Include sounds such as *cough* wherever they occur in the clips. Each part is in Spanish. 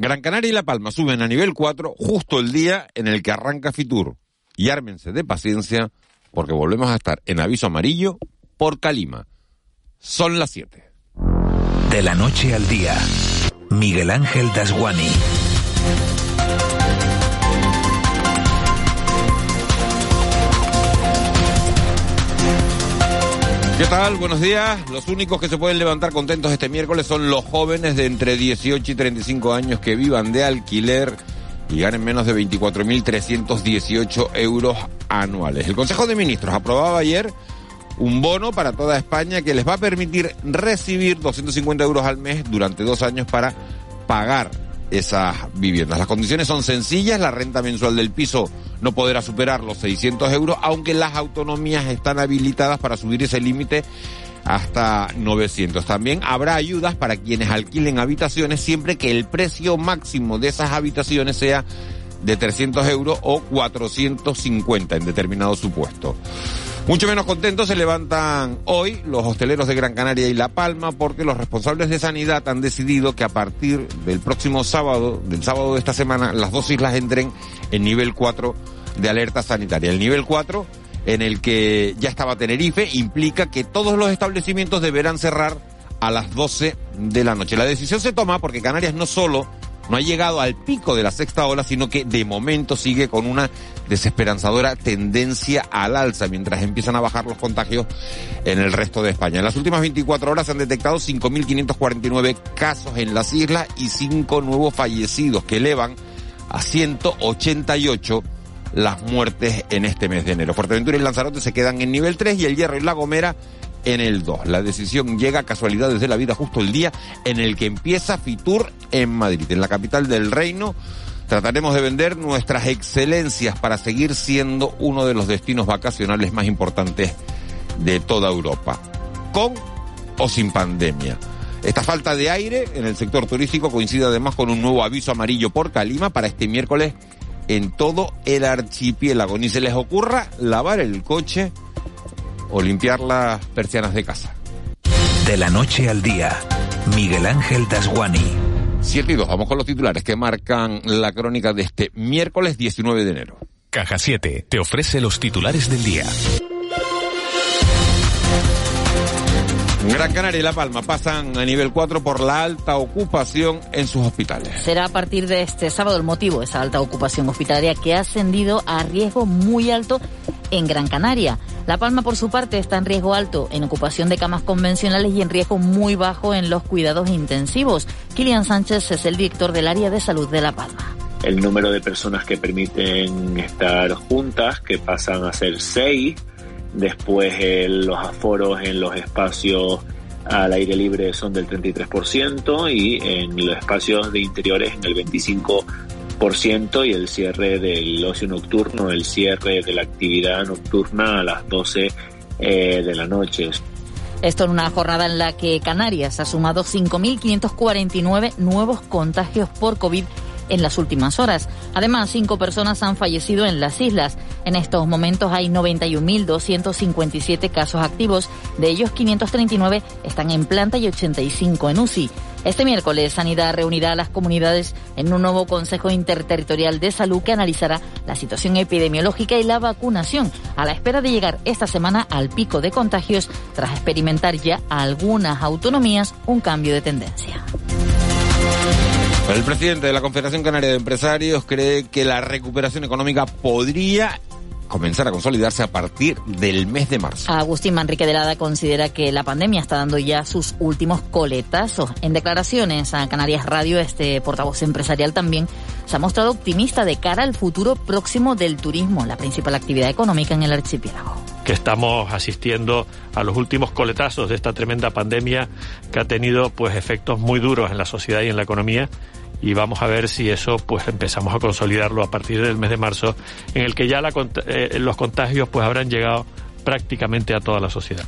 Gran Canaria y La Palma suben a nivel 4 justo el día en el que arranca Fitur. Y ármense de paciencia porque volvemos a estar en aviso amarillo por Calima. Son las 7. De la noche al día, Miguel Ángel Dasguani. ¿Qué tal? Buenos días. Los únicos que se pueden levantar contentos este miércoles son los jóvenes de entre 18 y 35 años que vivan de alquiler y ganen menos de 24.318 euros anuales. El Consejo de Ministros aprobaba ayer un bono para toda España que les va a permitir recibir 250 euros al mes durante dos años para pagar esas viviendas. Las condiciones son sencillas, la renta mensual del piso no podrá superar los 600 euros, aunque las autonomías están habilitadas para subir ese límite hasta 900. También habrá ayudas para quienes alquilen habitaciones siempre que el precio máximo de esas habitaciones sea de 300 euros o 450 en determinado supuesto. Mucho menos contentos se levantan hoy los hosteleros de Gran Canaria y La Palma porque los responsables de sanidad han decidido que a partir del próximo sábado, del sábado de esta semana, las dos islas entren en nivel 4 de alerta sanitaria. El nivel 4 en el que ya estaba Tenerife implica que todos los establecimientos deberán cerrar a las 12 de la noche. La decisión se toma porque Canarias no solo no ha llegado al pico de la sexta ola, sino que de momento sigue con una desesperanzadora tendencia al alza, mientras empiezan a bajar los contagios en el resto de España. En las últimas 24 horas se han detectado 5.549 casos en las islas y 5 nuevos fallecidos, que elevan a 188 las muertes en este mes de enero. Fuerteventura y Lanzarote se quedan en nivel 3 y el Hierro y La Gomera en el 2. La decisión llega a casualidades de la vida justo el día en el que empieza Fitur en Madrid, en la capital del reino. Trataremos de vender nuestras excelencias para seguir siendo uno de los destinos vacacionales más importantes de toda Europa, con o sin pandemia. Esta falta de aire en el sector turístico coincide además con un nuevo aviso amarillo por Calima para este miércoles en todo el archipiélago. Ni se les ocurra lavar el coche o limpiar las persianas de casa. De la noche al día, Miguel Ángel Dasguani. 7 y 2, vamos con los titulares que marcan la crónica de este miércoles 19 de enero. Caja 7 te ofrece los titulares del día. Gran Canaria y La Palma pasan a nivel 4 por la alta ocupación en sus hospitales. Será a partir de este sábado el motivo, esa alta ocupación hospitalaria que ha ascendido a riesgo muy alto en Gran Canaria. La Palma, por su parte, está en riesgo alto en ocupación de camas convencionales y en riesgo muy bajo en los cuidados intensivos. Kilian Sánchez es el director del área de salud de La Palma. El número de personas que permiten estar juntas, que pasan a ser seis, después los aforos en los espacios al aire libre son del 33% y en los espacios de interiores en el 25% y el cierre del ocio nocturno, el cierre de la actividad nocturna a las 12 eh, de la noche. Esto en una jornada en la que Canarias ha sumado 5.549 nuevos contagios por COVID en las últimas horas. Además, cinco personas han fallecido en las islas. En estos momentos hay 91.257 casos activos, de ellos 539 están en planta y 85 en UCI. Este miércoles, Sanidad reunirá a las comunidades en un nuevo Consejo Interterritorial de Salud que analizará la situación epidemiológica y la vacunación, a la espera de llegar esta semana al pico de contagios tras experimentar ya algunas autonomías un cambio de tendencia. El presidente de la Confederación Canaria de Empresarios cree que la recuperación económica podría comenzar a consolidarse a partir del mes de marzo. Agustín Manrique de Lada considera que la pandemia está dando ya sus últimos coletazos. En declaraciones a Canarias Radio, este portavoz empresarial también se ha mostrado optimista de cara al futuro próximo del turismo, la principal actividad económica en el archipiélago. Que estamos asistiendo a los últimos coletazos de esta tremenda pandemia que ha tenido pues efectos muy duros en la sociedad y en la economía y vamos a ver si eso pues empezamos a consolidarlo a partir del mes de marzo en el que ya la, eh, los contagios pues habrán llegado prácticamente a toda la sociedad.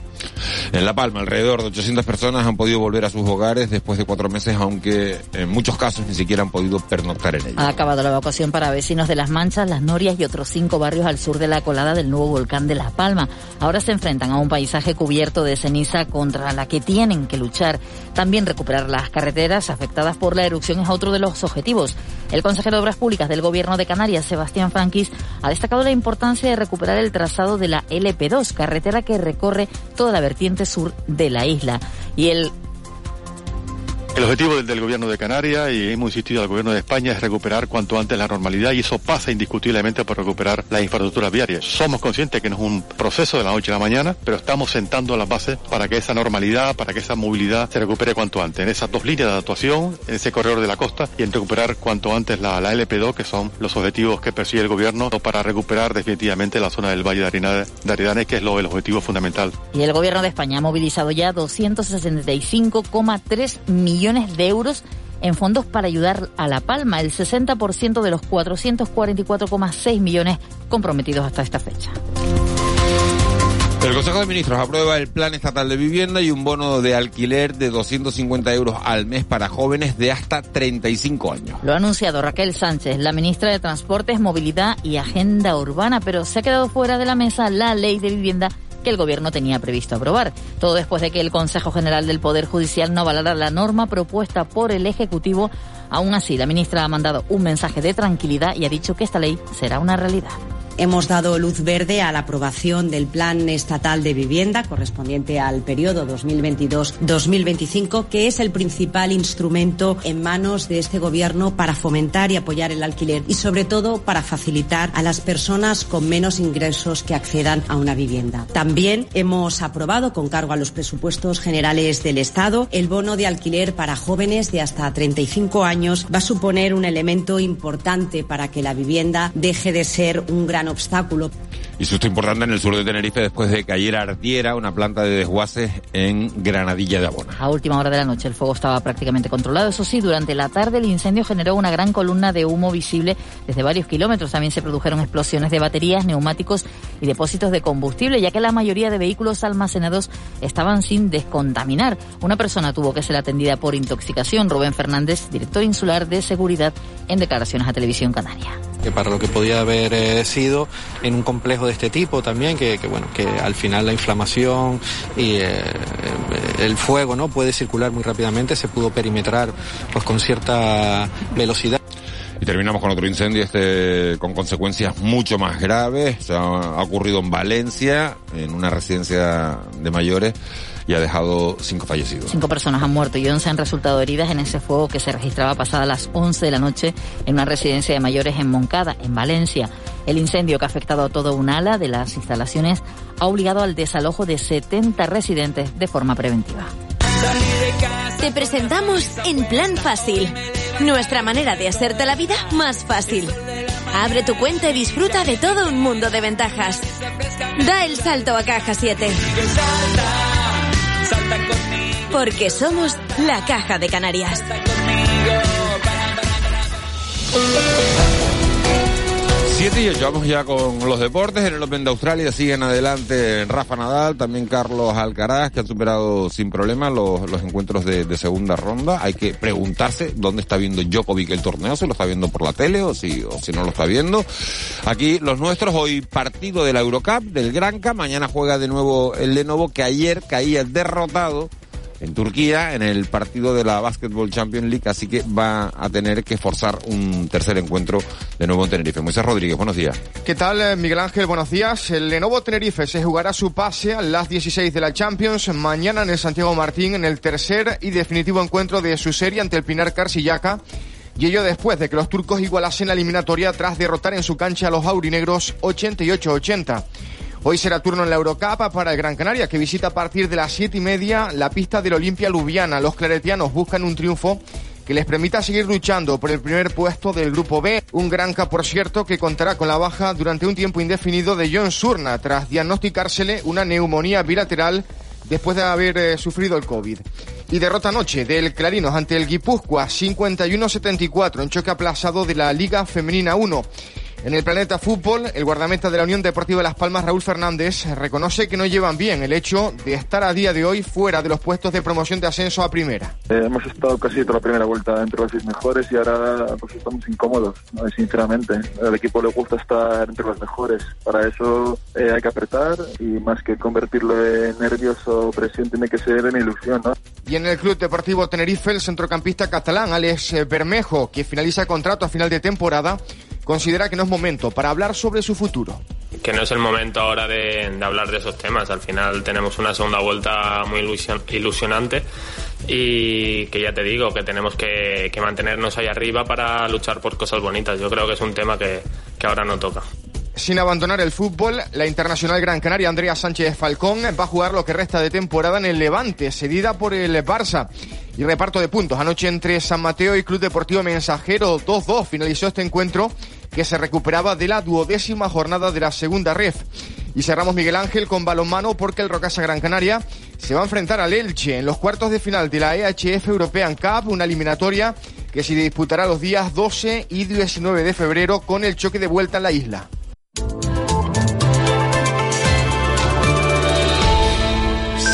En La Palma, alrededor de 800 personas han podido volver a sus hogares después de cuatro meses, aunque en muchos casos ni siquiera han podido pernoctar en ellos. Ha acabado la evacuación para vecinos de Las Manchas, Las Norias y otros cinco barrios al sur de la colada del nuevo volcán de La Palma. Ahora se enfrentan a un paisaje cubierto de ceniza contra la que tienen que luchar. También recuperar las carreteras afectadas por la erupción es otro de los objetivos. El consejero de Obras Públicas del Gobierno de Canarias, Sebastián Franquis, ha destacado la importancia de recuperar el trazado de la LP2, carretera que recorre toda la vertiente sur de la isla. Y el el objetivo del, del, gobierno de Canarias y hemos insistido al gobierno de España es recuperar cuanto antes la normalidad y eso pasa indiscutiblemente por recuperar las infraestructuras viarias. Somos conscientes que no es un proceso de la noche a la mañana, pero estamos sentando las bases para que esa normalidad, para que esa movilidad se recupere cuanto antes. En esas dos líneas de actuación, en ese corredor de la costa y en recuperar cuanto antes la, la LP2, que son los objetivos que persigue el gobierno para recuperar definitivamente la zona del Valle de de Arenales que es lo, el objetivo fundamental. Y el gobierno de España ha movilizado ya 265,3 millones millones de euros en fondos para ayudar a La Palma, el 60% de los 444,6 millones comprometidos hasta esta fecha. El Consejo de Ministros aprueba el Plan Estatal de Vivienda y un bono de alquiler de 250 euros al mes para jóvenes de hasta 35 años. Lo ha anunciado Raquel Sánchez, la ministra de Transportes, Movilidad y Agenda Urbana, pero se ha quedado fuera de la mesa la ley de vivienda que el Gobierno tenía previsto aprobar. Todo después de que el Consejo General del Poder Judicial no avalara la norma propuesta por el Ejecutivo. Aún así, la ministra ha mandado un mensaje de tranquilidad y ha dicho que esta ley será una realidad. Hemos dado luz verde a la aprobación del Plan Estatal de Vivienda correspondiente al periodo 2022-2025, que es el principal instrumento en manos de este Gobierno para fomentar y apoyar el alquiler y, sobre todo, para facilitar a las personas con menos ingresos que accedan a una vivienda. También hemos aprobado, con cargo a los presupuestos generales del Estado, el bono de alquiler para jóvenes de hasta 35 años. Va a suponer un elemento importante para que la vivienda deje de ser un gran obstáculo. Y susto importante en el sur de Tenerife después de que ayer ardiera una planta de desguaces en Granadilla de Abona. A última hora de la noche el fuego estaba prácticamente controlado. Eso sí, durante la tarde el incendio generó una gran columna de humo visible desde varios kilómetros. También se produjeron explosiones de baterías, neumáticos y depósitos de combustible, ya que la mayoría de vehículos almacenados estaban sin descontaminar. Una persona tuvo que ser atendida por intoxicación. Rubén Fernández, director insular de seguridad, en declaraciones a Televisión Canaria que para lo que podía haber eh, sido en un complejo de este tipo también, que, que bueno, que al final la inflamación y eh, el fuego no puede circular muy rápidamente, se pudo perimetrar pues con cierta velocidad. Y terminamos con otro incendio, este con consecuencias mucho más graves. ha, ha ocurrido en Valencia, en una residencia de mayores y ha dejado cinco fallecidos. Cinco personas han muerto y once han resultado heridas en ese fuego que se registraba pasada las 11 de la noche en una residencia de mayores en Moncada, en Valencia. El incendio que ha afectado a todo un ala de las instalaciones ha obligado al desalojo de 70 residentes de forma preventiva. Te presentamos En Plan Fácil, nuestra manera de hacerte la vida más fácil. Abre tu cuenta y disfruta de todo un mundo de ventajas. Da el salto a Caja 7. Porque somos la Caja de Canarias. Siete y ocho, vamos ya con los deportes. En el Open de Australia siguen adelante Rafa Nadal, también Carlos Alcaraz, que han superado sin problema los, los encuentros de, de, segunda ronda. Hay que preguntarse dónde está viendo Djokovic el torneo, si lo está viendo por la tele o si, o si no lo está viendo. Aquí los nuestros, hoy partido de la Eurocup, del Granca, mañana juega de nuevo el Lenovo, que ayer caía derrotado en Turquía en el partido de la Basketball Champions League, así que va a tener que forzar un tercer encuentro de nuevo en Tenerife. Moisés Rodríguez, buenos días. ¿Qué tal, Miguel Ángel? Buenos días. El Lenovo Tenerife se jugará su pase a las 16 de la Champions mañana en el Santiago Martín en el tercer y definitivo encuentro de su serie ante el Pinar Carsillaca. Y ello después de que los turcos igualasen la eliminatoria tras derrotar en su cancha a los aurinegros 88-80. Hoy será turno en la Eurocup para el Gran Canaria, que visita a partir de las siete y media la pista del Olimpia Lubiana. Los claretianos buscan un triunfo que les permita seguir luchando por el primer puesto del Grupo B. Un Granca, por cierto, que contará con la baja durante un tiempo indefinido de John Surna, tras diagnosticársele una neumonía bilateral después de haber eh, sufrido el COVID. Y derrota anoche del Clarinos ante el Guipúzcoa 51-74 en choque aplazado de la Liga Femenina 1. En el Planeta Fútbol, el guardameta de la Unión Deportiva Las Palmas, Raúl Fernández, reconoce que no llevan bien el hecho de estar a día de hoy fuera de los puestos de promoción de ascenso a primera. Eh, hemos estado casi toda la primera vuelta entre los seis mejores y ahora pues, estamos incómodos, sinceramente. Al equipo le gusta estar entre los mejores. Para eso eh, hay que apretar y más que convertirlo en nervios o presión tiene que ser en ilusión. ¿no? Y en el Club Deportivo Tenerife, el centrocampista catalán Alex Bermejo, que finaliza contrato a final de temporada, considera que no es momento para hablar sobre su futuro. Que no es el momento ahora de, hablar de esos temas. Al final tenemos una segunda vuelta muy ilusionante y que ya te digo que tenemos que, mantenernos ahí arriba para luchar por cosas bonitas. Yo creo que es un tema que, que ahora no toca. Sin abandonar el fútbol, la internacional Gran Canaria Andrea Sánchez Falcón va a jugar lo que resta de temporada en el Levante, cedida por el Barça. Y reparto de puntos. Anoche entre San Mateo y Club Deportivo Mensajero 2-2 finalizó este encuentro que se recuperaba de la duodécima jornada de la segunda ref. Y cerramos Miguel Ángel con balonmano porque el Rocasa Gran Canaria se va a enfrentar al Elche en los cuartos de final de la EHF European Cup, una eliminatoria que se disputará los días 12 y 19 de febrero con el choque de vuelta en la isla.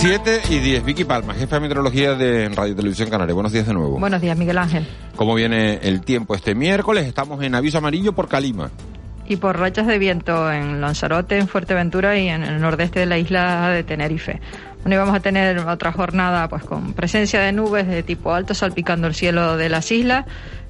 7 y 10. Vicky Palma, jefa de meteorología de Radio Televisión Canaria. Buenos días de nuevo. Buenos días, Miguel Ángel. ¿Cómo viene el tiempo este miércoles? Estamos en aviso amarillo por Calima. Y por rachas de viento en Lanzarote, en Fuerteventura y en el nordeste de la isla de Tenerife. Y vamos a tener otra jornada pues con presencia de nubes de tipo alto salpicando el cielo de las islas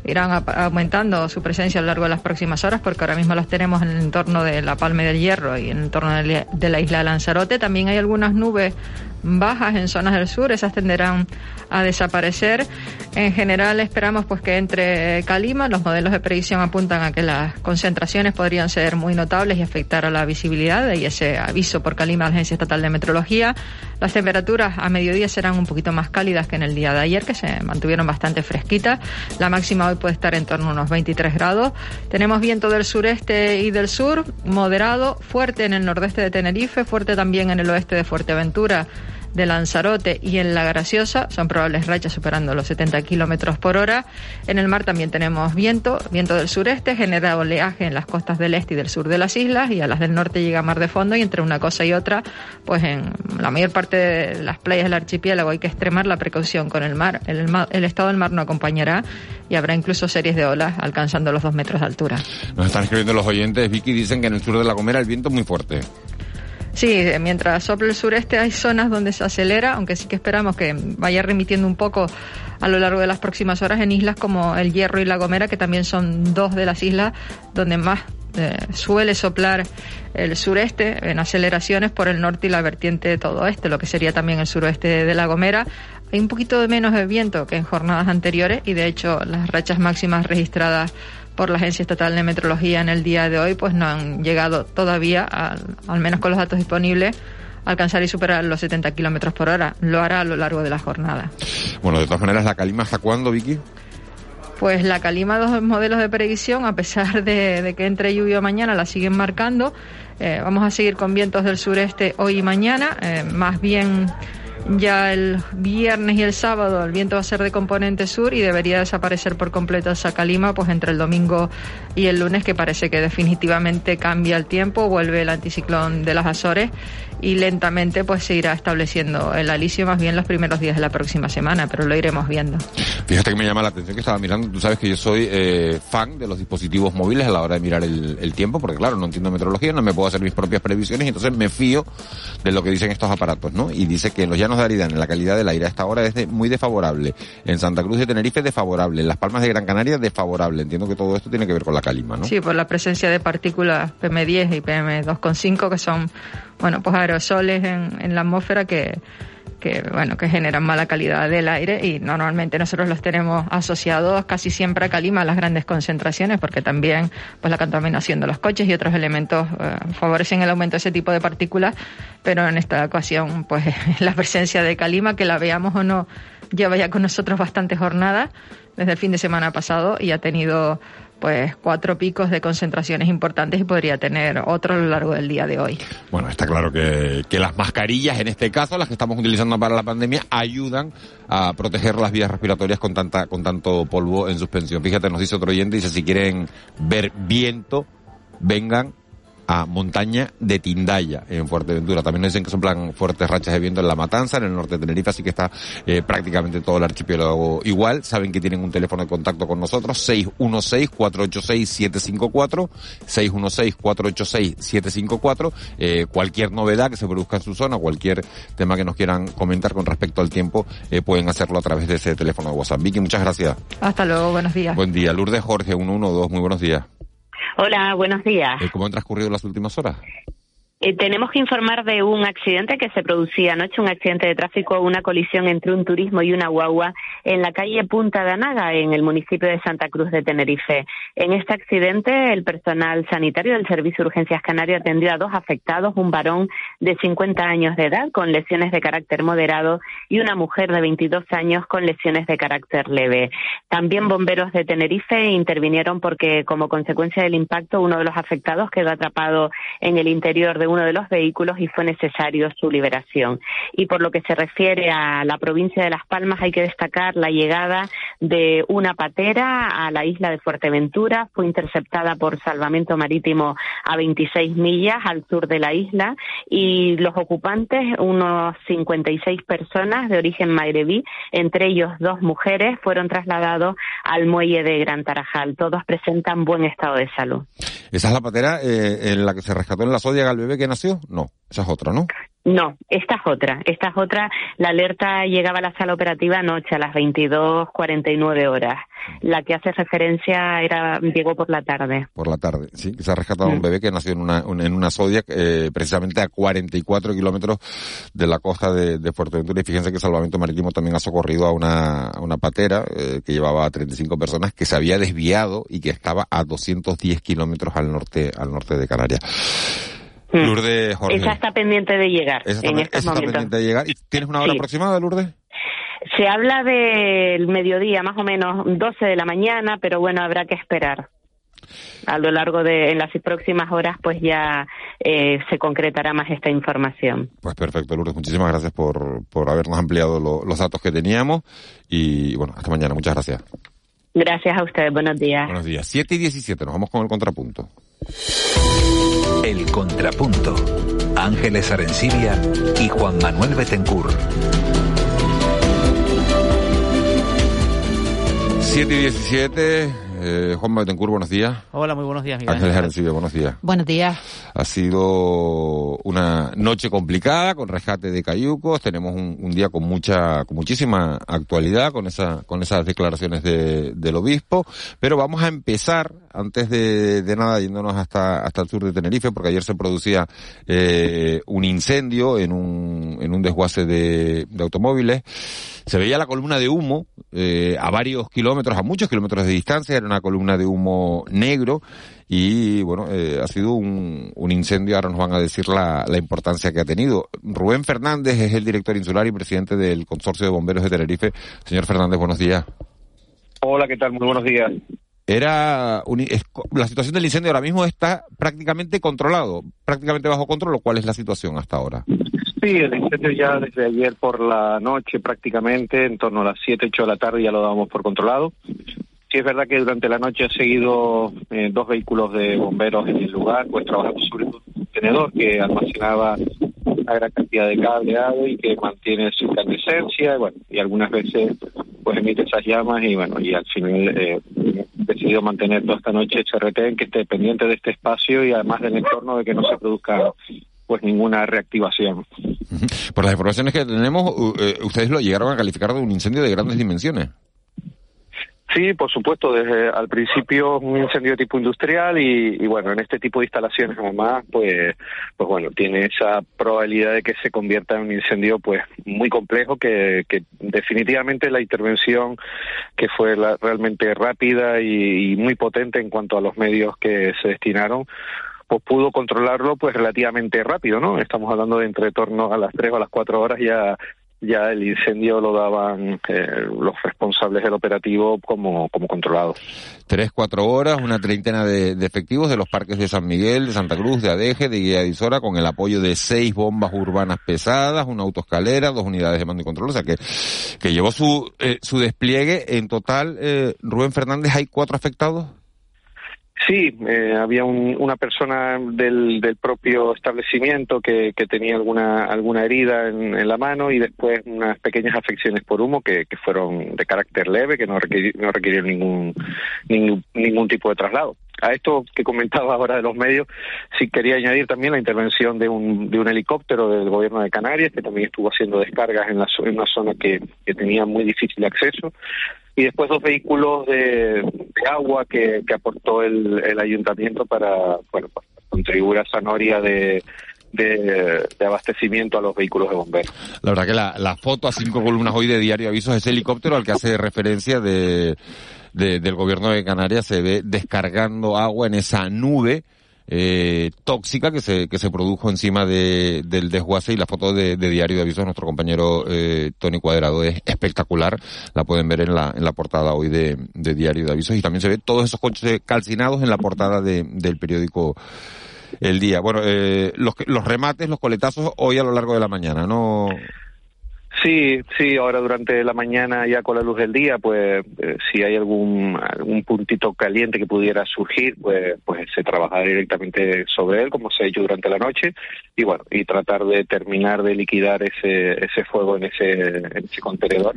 irán aumentando su presencia a lo largo de las próximas horas, porque ahora mismo las tenemos en el entorno de la Palme del Hierro y en el entorno de la isla de Lanzarote. También hay algunas nubes bajas en zonas del sur, esas tenderán a desaparecer. En general esperamos pues que entre Calima, los modelos de predicción apuntan a que las concentraciones podrían ser muy notables y afectar a la visibilidad, y ese aviso por Calima de la Agencia Estatal de Meteorología. Las temperaturas a mediodía serán un poquito más cálidas que en el día de ayer, que se mantuvieron bastante fresquitas. La máxima hoy puede estar en torno a unos 23 grados. Tenemos viento del sureste y del sur, moderado, fuerte en el nordeste de Tenerife, fuerte también en el oeste de Fuerteventura de Lanzarote y en La Graciosa. Son probables rachas superando los 70 kilómetros por hora. En el mar también tenemos viento, viento del sureste, genera oleaje en las costas del este y del sur de las islas y a las del norte llega mar de fondo y entre una cosa y otra, pues en la mayor parte de las playas del archipiélago hay que extremar la precaución con el mar. El, el estado del mar no acompañará y habrá incluso series de olas alcanzando los dos metros de altura. Nos están escribiendo los oyentes, Vicky, dicen que en el sur de La Gomera el viento es muy fuerte. Sí, mientras sopla el sureste hay zonas donde se acelera, aunque sí que esperamos que vaya remitiendo un poco a lo largo de las próximas horas en islas como el Hierro y La Gomera, que también son dos de las islas donde más eh, suele soplar el sureste en aceleraciones por el norte y la vertiente de todo este, lo que sería también el suroeste de La Gomera. Hay un poquito de menos de viento que en jornadas anteriores y de hecho las rachas máximas registradas por la Agencia Estatal de Meteorología en el día de hoy, pues no han llegado todavía, al menos con los datos disponibles, a alcanzar y superar los 70 kilómetros por hora. Lo hará a lo largo de la jornada. Bueno, de todas maneras, ¿la calima hasta cuándo, Vicky? Pues la calima, dos modelos de predicción, a pesar de, que entre lluvia mañana, la siguen marcando. Eh, vamos a seguir con vientos del sureste hoy y mañana, eh, más bien ya el viernes y el sábado el viento va a ser de componente sur y debería desaparecer por completo esa calima pues entre el domingo y el lunes que parece que definitivamente cambia el tiempo, vuelve el anticiclón de las Azores y lentamente pues se irá estableciendo el alicio más bien los primeros días de la próxima semana, pero lo iremos viendo. Fíjate que me llama la atención que estaba mirando, tú sabes que yo soy eh, fan de los dispositivos móviles a la hora de mirar el, el, tiempo, porque claro, no entiendo meteorología, no me puedo hacer mis propias previsiones, entonces me fío de lo que dicen estos aparatos, ¿no? Y dice que en los llanos de Aridane la calidad del aire a esta hora es muy desfavorable, en Santa Cruz de Tenerife desfavorable, en Las Palmas de Gran Canaria desfavorable. Entiendo que todo esto tiene que ver con la calima, ¿no? Sí, por la presencia de partículas PM10 y PM2,5 que son bueno, pues aerosoles en, en la atmósfera que, que bueno que generan mala calidad del aire y normalmente nosotros los tenemos asociados casi siempre a Calima las grandes concentraciones porque también pues la contaminación de los coches y otros elementos eh, favorecen el aumento de ese tipo de partículas pero en esta ocasión pues *laughs* la presencia de Calima que la veamos o no lleva ya con nosotros bastantes jornadas desde el fin de semana pasado y ha tenido pues cuatro picos de concentraciones importantes y podría tener otro a lo largo del día de hoy. Bueno, está claro que, las mascarillas, en este caso, las que estamos utilizando para la pandemia, ayudan a proteger las vías respiratorias con tanta, con tanto polvo en suspensión. Fíjate, nos dice otro oyente, dice si quieren ver viento, vengan a montaña de Tindaya en Fuerteventura. También nos dicen que son plan fuertes rachas de viento en La Matanza, en el norte de Tenerife, así que está eh, prácticamente todo el archipiélago igual. Saben que tienen un teléfono de contacto con nosotros, 616-486-754, 616-486-754. Eh, cualquier novedad que se produzca en su zona, cualquier tema que nos quieran comentar con respecto al tiempo, eh, pueden hacerlo a través de ese teléfono de WhatsApp. Vicky, muchas gracias. Hasta luego, buenos días. Buen día. Lourdes Jorge, 112, muy buenos días. Hola, buenos días. ¿Cómo han transcurrido las últimas horas? Eh, tenemos que informar de un accidente que se producía anoche, un accidente de tráfico, una colisión entre un turismo y una guagua en la calle Punta de Anaga, en el municipio de Santa Cruz de Tenerife. En este accidente, el personal sanitario del Servicio de Urgencias Canario atendió a dos afectados, un varón de 50 años de edad con lesiones de carácter moderado y una mujer de 22 años con lesiones de carácter leve. También bomberos de Tenerife intervinieron porque, como consecuencia del impacto, uno de los afectados quedó atrapado en el interior de uno de los vehículos y fue necesario su liberación. Y por lo que se refiere a la provincia de Las Palmas, hay que destacar la llegada de una patera a la isla de Fuerteventura. Fue interceptada por salvamento marítimo a 26 millas al sur de la isla y los ocupantes, unos 56 personas de origen magrebí, entre ellos dos mujeres, fueron trasladados al muelle de Gran Tarajal. Todos presentan buen estado de salud. Esa es la patera eh, en la que se rescató en la Zodiac al bebé que nació? No, esa es otra, ¿no? No, esta es otra. Esta es otra. La alerta llegaba a la sala operativa anoche a las 22.49 horas. La que hace referencia era llegó por la tarde. Por la tarde, sí. Se ha rescatado un bebé que nació en una, en una Zodiac, eh, precisamente a 44 kilómetros de la costa de, de, Fuerteventura. Y fíjense que Salvamento Marítimo también ha socorrido a una, a una patera eh, que llevaba a 35 personas que se había desviado y que estaba a 210 kilómetros al norte, al norte de Canarias. Lourdes Jorge. Esa está pendiente de llegar esa está, en estos esa está pendiente de llegar. ¿Y ¿Tienes una hora Sí. aproximada, Lourdes? Se habla del mediodía, más o menos 12 de la mañana, pero bueno, habrá que esperar. A lo largo de en las próximas horas, pues ya eh, se concretará más esta información. Pues perfecto, Lourdes. Muchísimas gracias por, por habernos ampliado lo- los datos que teníamos. Y bueno, hasta mañana. Muchas gracias. Gracias a ustedes. Buenos días. Buenos días. 7 y 17. Nos vamos con el contrapunto. El Contrapunto. Ángeles Arencibia y Juan Manuel Betencur. 7 y 17. Eh, Juan Betancourt, buenos días. Hola, muy buenos días, Miguel. Ángeles Arencibia, buenos días. Buenos días. Ha sido una noche complicada con rescate de cayucos. Tenemos un, un día con mucha, con muchísima actualidad con esa, con esas declaraciones de- del obispo. Pero vamos a empezar, antes de, de nada, yéndonos hasta, hasta el sur de Tenerife, porque ayer se producía eh, un incendio en un, en un desguace de, de automóviles. Se veía la columna de humo eh, a varios kilómetros, a muchos kilómetros de distancia, era una columna de humo negro y bueno, eh, ha sido un, un incendio, ahora nos van a decir la, la importancia que ha tenido. Rubén Fernández es el director insular y presidente del Consorcio de Bomberos de Tenerife. Señor Fernández, buenos días. Hola, ¿qué tal? Muy buenos días. Era un- es- la situación del incendio ahora mismo está prácticamente controlado, prácticamente bajo control, ¿cuál es la situación hasta ahora? Sí, el incendio ya desde ayer por la noche prácticamente, en torno a las 7, 8 de la tarde ya lo dábamos por controlado. Sí es verdad que durante la noche ha seguido eh, dos vehículos de bomberos en el lugar, pues trabajando sobre un contenedor que almacenaba una gran cantidad de cableado y que mantiene su incandescencia, y bueno, y algunas veces pues emite esas llamas y bueno, y al final eh, he decidido mantener toda esta noche HRT que esté pendiente de este espacio y además del entorno de que no se produzca pues ninguna reactivación. Por las informaciones que tenemos, eh, ustedes lo llegaron a calificar de un incendio de grandes dimensiones. Sí, por supuesto, desde al principio un incendio de tipo industrial y, y, bueno, en este tipo de instalaciones además, pues, pues bueno, tiene esa probabilidad de que se convierta en un incendio pues muy complejo que, que definitivamente la intervención que fue la- realmente rápida y, y muy potente en cuanto a los medios que se destinaron, pues pudo controlarlo pues relativamente rápido, ¿no? Estamos hablando de entre torno a las tres o a las cuatro horas ya ya el incendio lo daban eh, los responsables del operativo como, como controlado. Tres, cuatro horas, una treintena de, efectivos de los parques de San Miguel, de Santa Cruz, de Adeje, de Guía con el apoyo de seis bombas urbanas pesadas, una autoescalera, dos unidades de mando y control, o sea que, que llevó su, eh, su despliegue. En total, eh, Rubén Fernández, ¿hay cuatro afectados? Sí, eh, había un, una persona del, del propio establecimiento que, que, tenía alguna alguna herida en, en, la mano y después unas pequeñas afecciones por humo que, fueron de carácter leve, que no, no requirieron ningún, ningún, ningún tipo de traslado. A esto que comentaba ahora de los medios, sí quería añadir también la intervención de un, de un helicóptero del gobierno de Canarias, que también estuvo haciendo descargas en, la, en una zona que, que tenía muy difícil acceso y después dos vehículos de, agua que, que aportó el, el, ayuntamiento para, bueno, para contribuir a esa de, de, abastecimiento a los vehículos de bomberos. La verdad que la, la foto a cinco columnas hoy de Diario Avisos es helicóptero al que hace referencia de, de, del gobierno de Canarias, se ve descargando agua en esa nube eh, tóxica que se, que se produjo encima de, del desguace y la foto de, de Diario de Avisos nuestro compañero eh, Tony Cuadrado es espectacular. La pueden ver en la, en la portada hoy de, de Diario de Avisos y también se ve todos esos coches calcinados en la portada de, del periódico El Día. Bueno, eh, los, los remates, los coletazos hoy a lo largo de la mañana, ¿no? Sí, sí, ahora durante la mañana ya con la luz del día, pues eh, si hay algún, algún puntito caliente que pudiera surgir, pues, pues se trabajará directamente sobre él, como se ha hecho durante la noche, y bueno, y tratar de terminar de liquidar ese, ese fuego en ese, en ese contenedor,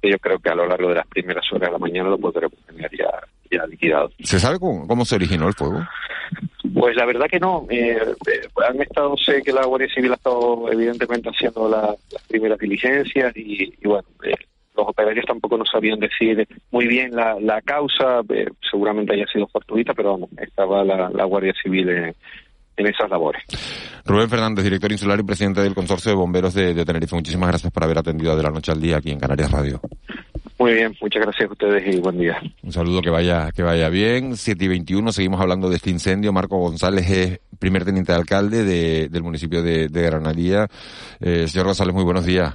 que yo creo que a lo largo de las primeras horas de la mañana lo podremos tener ya, ya liquidado. ¿Se sabe cómo, cómo se originó el fuego? Pues la verdad que no. Eh, eh, han estado, sé que la Guardia Civil ha estado evidentemente haciendo la, las primeras diligencias y, y bueno, eh, los operarios tampoco no sabían decir muy bien la, la causa, eh, seguramente haya sido fortuita, pero vamos, estaba la, la Guardia Civil en, en, esas labores. Rubén Fernández, director insular y presidente del Consorcio de Bomberos de, de Tenerife, muchísimas gracias por haber atendido de la noche al día aquí en Canarias Radio. Muy bien, muchas gracias a ustedes y buen día. Un saludo, que vaya, que vaya bien. 7 y 21, seguimos hablando de este incendio. Marco González es primer teniente de alcalde de, del municipio de, de Granadilla. Eh, señor González, muy buenos días.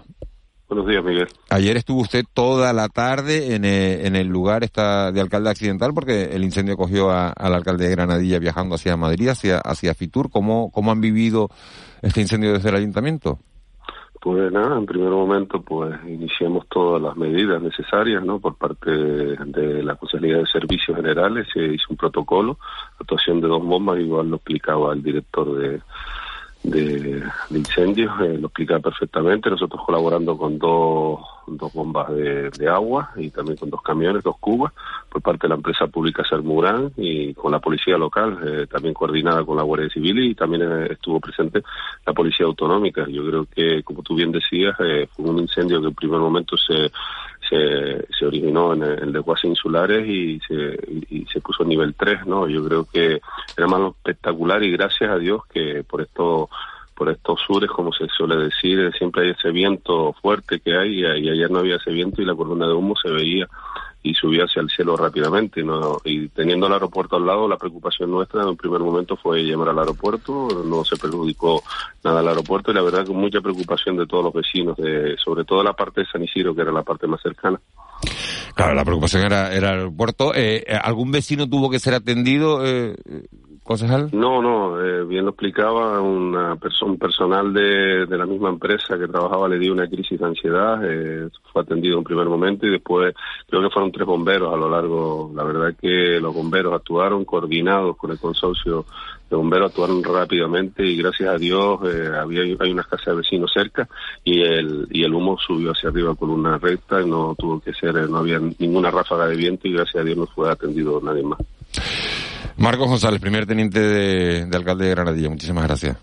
Buenos días, Miguel. Ayer estuvo usted toda la tarde en, eh, en el lugar esta de alcalde accidental porque el incendio cogió a, al alcalde de Granadilla viajando hacia Madrid, hacia, hacia Fitur. ¿Cómo, ¿Cómo han vivido este incendio desde el ayuntamiento? Pues nada, en primer momento pues iniciamos todas las medidas necesarias, ¿no? Por parte de la Consejería de Servicios Generales se hizo un protocolo, actuación de dos bombas, igual lo explicaba el director de, de, incendios, eh, lo explicaba perfectamente, nosotros colaborando con dos, dos bombas de, agua y también con dos camiones, dos cubas, por parte de la empresa pública Sermurán y con la policía local, eh, también coordinada con la Guardia Civil y también eh, estuvo presente la policía autonómica. Yo creo que, como tú bien decías, eh, fue un incendio que en primer momento se se, originó en, en desguaces insulares y se, y, se puso en nivel 3, ¿no? Yo creo que era más espectacular y gracias a Dios que por esto por estos sures, como se suele decir, siempre hay ese viento fuerte que hay y, ayer no había ese viento y la columna de humo se veía y subía hacia el cielo rápidamente. ¿no? Y teniendo el aeropuerto al lado, la preocupación nuestra en un primer momento fue llamar al aeropuerto, no se perjudicó nada al aeropuerto y la verdad que mucha preocupación de todos los vecinos, de, sobre todo la parte de San Isidro, que era la parte más cercana. Claro, la preocupación era, era el aeropuerto. Eh, ¿Algún vecino tuvo que ser atendido? Eh, No, no, eh, bien lo explicaba, una persona, un personal de, de, la misma empresa que trabajaba le dio una crisis de ansiedad, eh, fue atendido en primer momento y después creo que fueron tres bomberos a lo largo, la verdad que los bomberos actuaron coordinados con el consorcio de bomberos, actuaron rápidamente y gracias a Dios eh, había hay una casa de vecinos cerca y el, y el humo subió hacia arriba con una recta y no tuvo que ser, no había ninguna ráfaga de viento y gracias a Dios no fue atendido nadie más. Marcos González, primer teniente de, de, alcalde de Granadilla. Muchísimas gracias.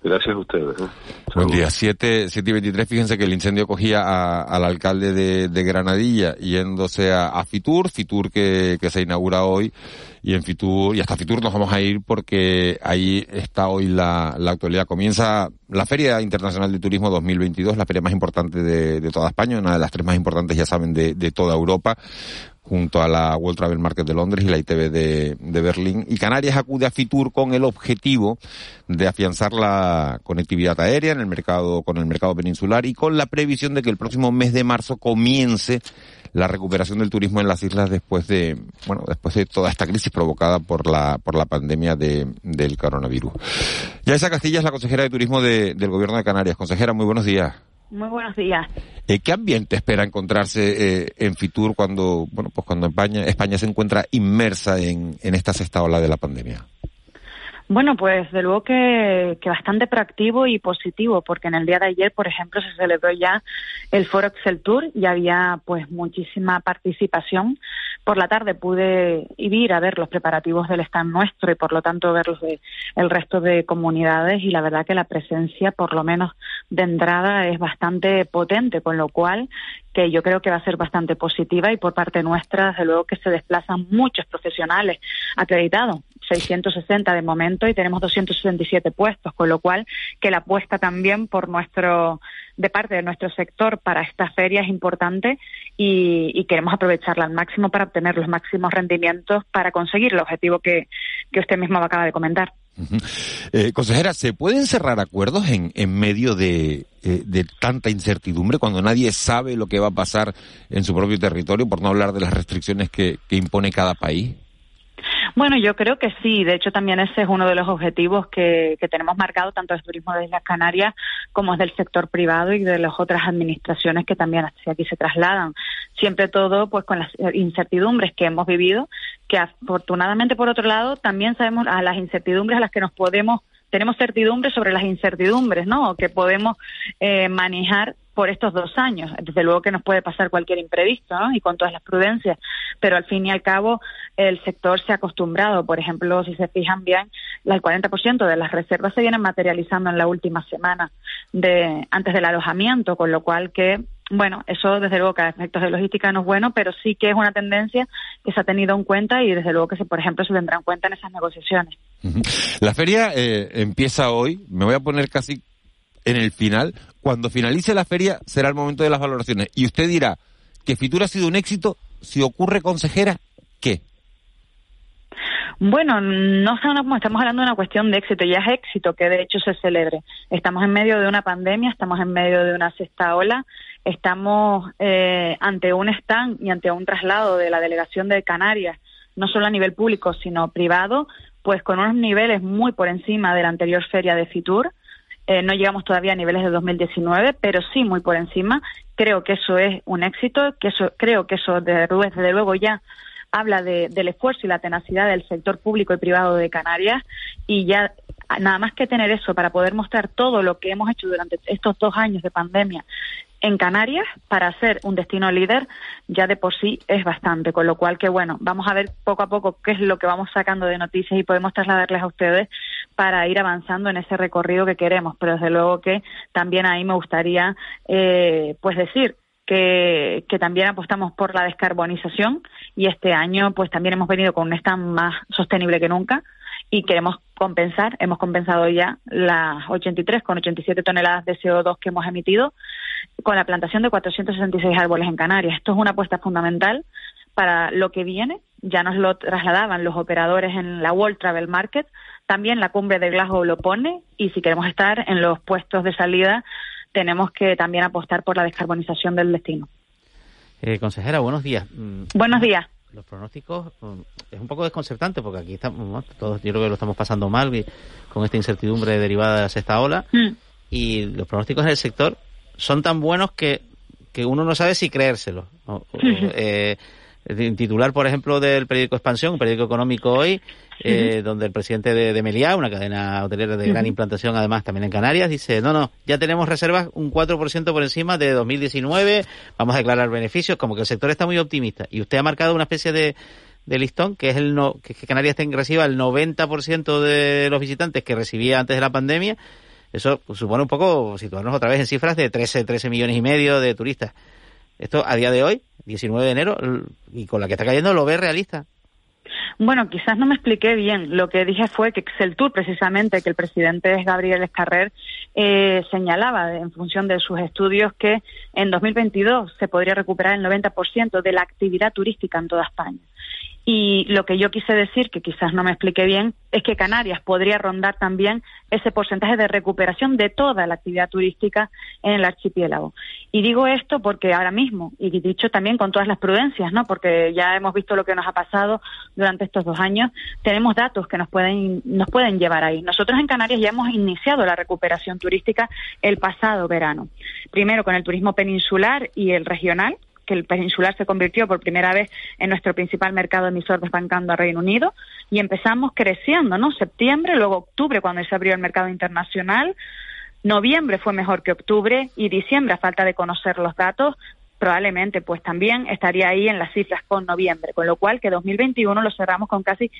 Gracias a ustedes. ¿eh? Buen día. 7, 7 y 23. Fíjense que el incendio cogía a, al alcalde de, de Granadilla yéndose a, a, Fitur, Fitur que, que se inaugura hoy. Y en Fitur, y hasta Fitur nos vamos a ir porque ahí está hoy la, la actualidad. Comienza la Feria Internacional de Turismo 2022, la feria más importante de, de toda España, una de las tres más importantes, ya saben, de, de toda Europa junto a la World Travel Market de Londres y la ITV de, de, Berlín. Y Canarias acude a Fitur con el objetivo de afianzar la conectividad aérea en el mercado, con el mercado peninsular y con la previsión de que el próximo mes de marzo comience la recuperación del turismo en las islas después de, bueno, después de toda esta crisis provocada por la, por la pandemia de, del coronavirus. Yaisa Castilla es la consejera de turismo de, del gobierno de Canarias. Consejera, muy buenos días. Muy buenos días. Eh, ¿Qué ambiente espera encontrarse eh, en Fitur cuando, bueno, pues cuando España, España se encuentra inmersa en, en esta sexta ola de la pandemia? Bueno, pues de luego que, que, bastante proactivo y positivo, porque en el día de ayer, por ejemplo, se celebró ya el Foro Excel Tour y había pues muchísima participación. Por la tarde pude ir a ver los preparativos del stand nuestro y por lo tanto ver los de el resto de comunidades. Y la verdad que la presencia, por lo menos de entrada, es bastante potente, con lo cual que yo creo que va a ser bastante positiva. Y por parte nuestra, desde luego que se desplazan muchos profesionales acreditados, 660 de momento y tenemos 267 puestos, con lo cual que la apuesta también por nuestro de parte de nuestro sector para esta feria es importante y, queremos aprovecharla al máximo para obtener los máximos rendimientos para conseguir el objetivo que, que usted mismo acaba de comentar. Eh, consejera, ¿se pueden cerrar acuerdos en, en medio de, eh, de, tanta incertidumbre cuando nadie sabe lo que va a pasar en su propio territorio, por no hablar de las restricciones que impone cada país? Bueno, yo creo que sí. De hecho, también ese es uno de los objetivos que, que tenemos marcado tanto del turismo de Islas Canarias como del sector privado y de las otras administraciones que también hacia aquí se trasladan. Siempre todo, pues, con las incertidumbres que hemos vivido, que afortunadamente, por otro lado, también sabemos a las incertidumbres a las que nos podemos tenemos certidumbre sobre las incertidumbres, ¿no? Que podemos eh, manejar por estos dos años. Desde luego que nos puede pasar cualquier imprevisto. Y con todas las prudencias, pero al fin y al cabo el sector se ha acostumbrado. Por ejemplo, si se fijan bien, el 40% de las reservas se vienen materializando en la última semana de antes del alojamiento, con lo cual que bueno, eso desde luego que a efectos de logística no es bueno, pero sí que es una tendencia que se ha tenido en cuenta y desde luego que, se, por ejemplo, se tendrá en cuenta en esas negociaciones. La feria eh, empieza hoy, me voy a poner casi en el final. Cuando finalice la feria será el momento de las valoraciones. Y usted dirá que Fitur ha sido un éxito. Si ocurre, consejera, ¿qué? Bueno, no estamos hablando de una cuestión de éxito, ya es éxito que de hecho se celebre. Estamos en medio de una pandemia, estamos en medio de una sexta ola, estamos eh, ante un stand y ante un traslado de la delegación de Canarias, no solo a nivel público, sino privado, pues con unos niveles muy por encima de la anterior feria de Fitur. Eh, no llegamos todavía a niveles de 2019, pero sí muy por encima. Creo que eso es un éxito, que eso, creo que eso desde luego ya habla de, del esfuerzo y la tenacidad del sector público y privado de Canarias y ya nada más que tener eso para poder mostrar todo lo que hemos hecho durante estos dos años de pandemia en Canarias para ser un destino líder ya de por sí es bastante, con lo cual que bueno, vamos a ver poco a poco qué es lo que vamos sacando de noticias y podemos trasladarles a ustedes para ir avanzando en ese recorrido que queremos, pero desde luego que también ahí me gustaría eh, pues decir que, que, también apostamos por la descarbonización y este año pues también hemos venido con un stand más sostenible que nunca y queremos compensar, hemos compensado ya las 83 con 87 toneladas de CO2 que hemos emitido con la plantación de 466 árboles en Canarias. Esto es una apuesta fundamental para lo que viene. Ya nos lo trasladaban los operadores en la World Travel Market. También la cumbre de Glasgow lo pone y si queremos estar en los puestos de salida tenemos que también apostar por la descarbonización del destino. Eh, consejera, buenos días. Mm, buenos días. Los pronósticos mm, es un poco desconcertante porque aquí estamos, todos yo creo que lo estamos pasando mal con esta incertidumbre derivada de la sexta ola mm. y los pronósticos en el sector son tan buenos que, que uno no sabe si creérselo. eh, titular, por ejemplo, del periódico Expansión, un periódico económico hoy, eh, donde el presidente de, de Meliá, una cadena hotelera de gran implantación, además también en Canarias, dice, no, no, ya tenemos reservas un 4% por encima de 2019, vamos a declarar beneficios, como que el sector está muy optimista. Y usted ha marcado una especie de, de listón, que es el no, que, Canarias reciba el 90% de los visitantes que recibía antes de la pandemia. Eso supone un poco situarnos otra vez en cifras de 13, 13 millones y medio de turistas. Esto a día de hoy, 19 de enero, y con la que está cayendo, ¿lo ve realista? Bueno, quizás no me expliqué bien. Lo que dije fue que Tour, precisamente, que el presidente es Gabriel Escarrer, eh, señalaba en función de sus estudios que en 2022 se podría recuperar el 90% de la actividad turística en toda España. Y lo que yo quise decir, que quizás no me expliqué bien, es que Canarias podría rondar también ese porcentaje de recuperación de toda la actividad turística en el archipiélago. Y digo esto porque ahora mismo, y dicho también con todas las prudencias, ¿no? Porque ya hemos visto lo que nos ha pasado durante estos dos años, tenemos datos que nos pueden, nos pueden llevar ahí. Nosotros en Canarias ya hemos iniciado la recuperación turística el pasado verano. Primero con el turismo peninsular y el regional, que el peninsular se convirtió por primera vez en nuestro principal mercado emisor desbancando a Reino Unido y empezamos creciendo, ¿no? Septiembre, luego octubre cuando se abrió el mercado internacional, noviembre fue mejor que octubre y diciembre, a falta de conocer los datos, probablemente pues también estaría ahí en las cifras con noviembre, con lo cual que 2021 lo cerramos con casi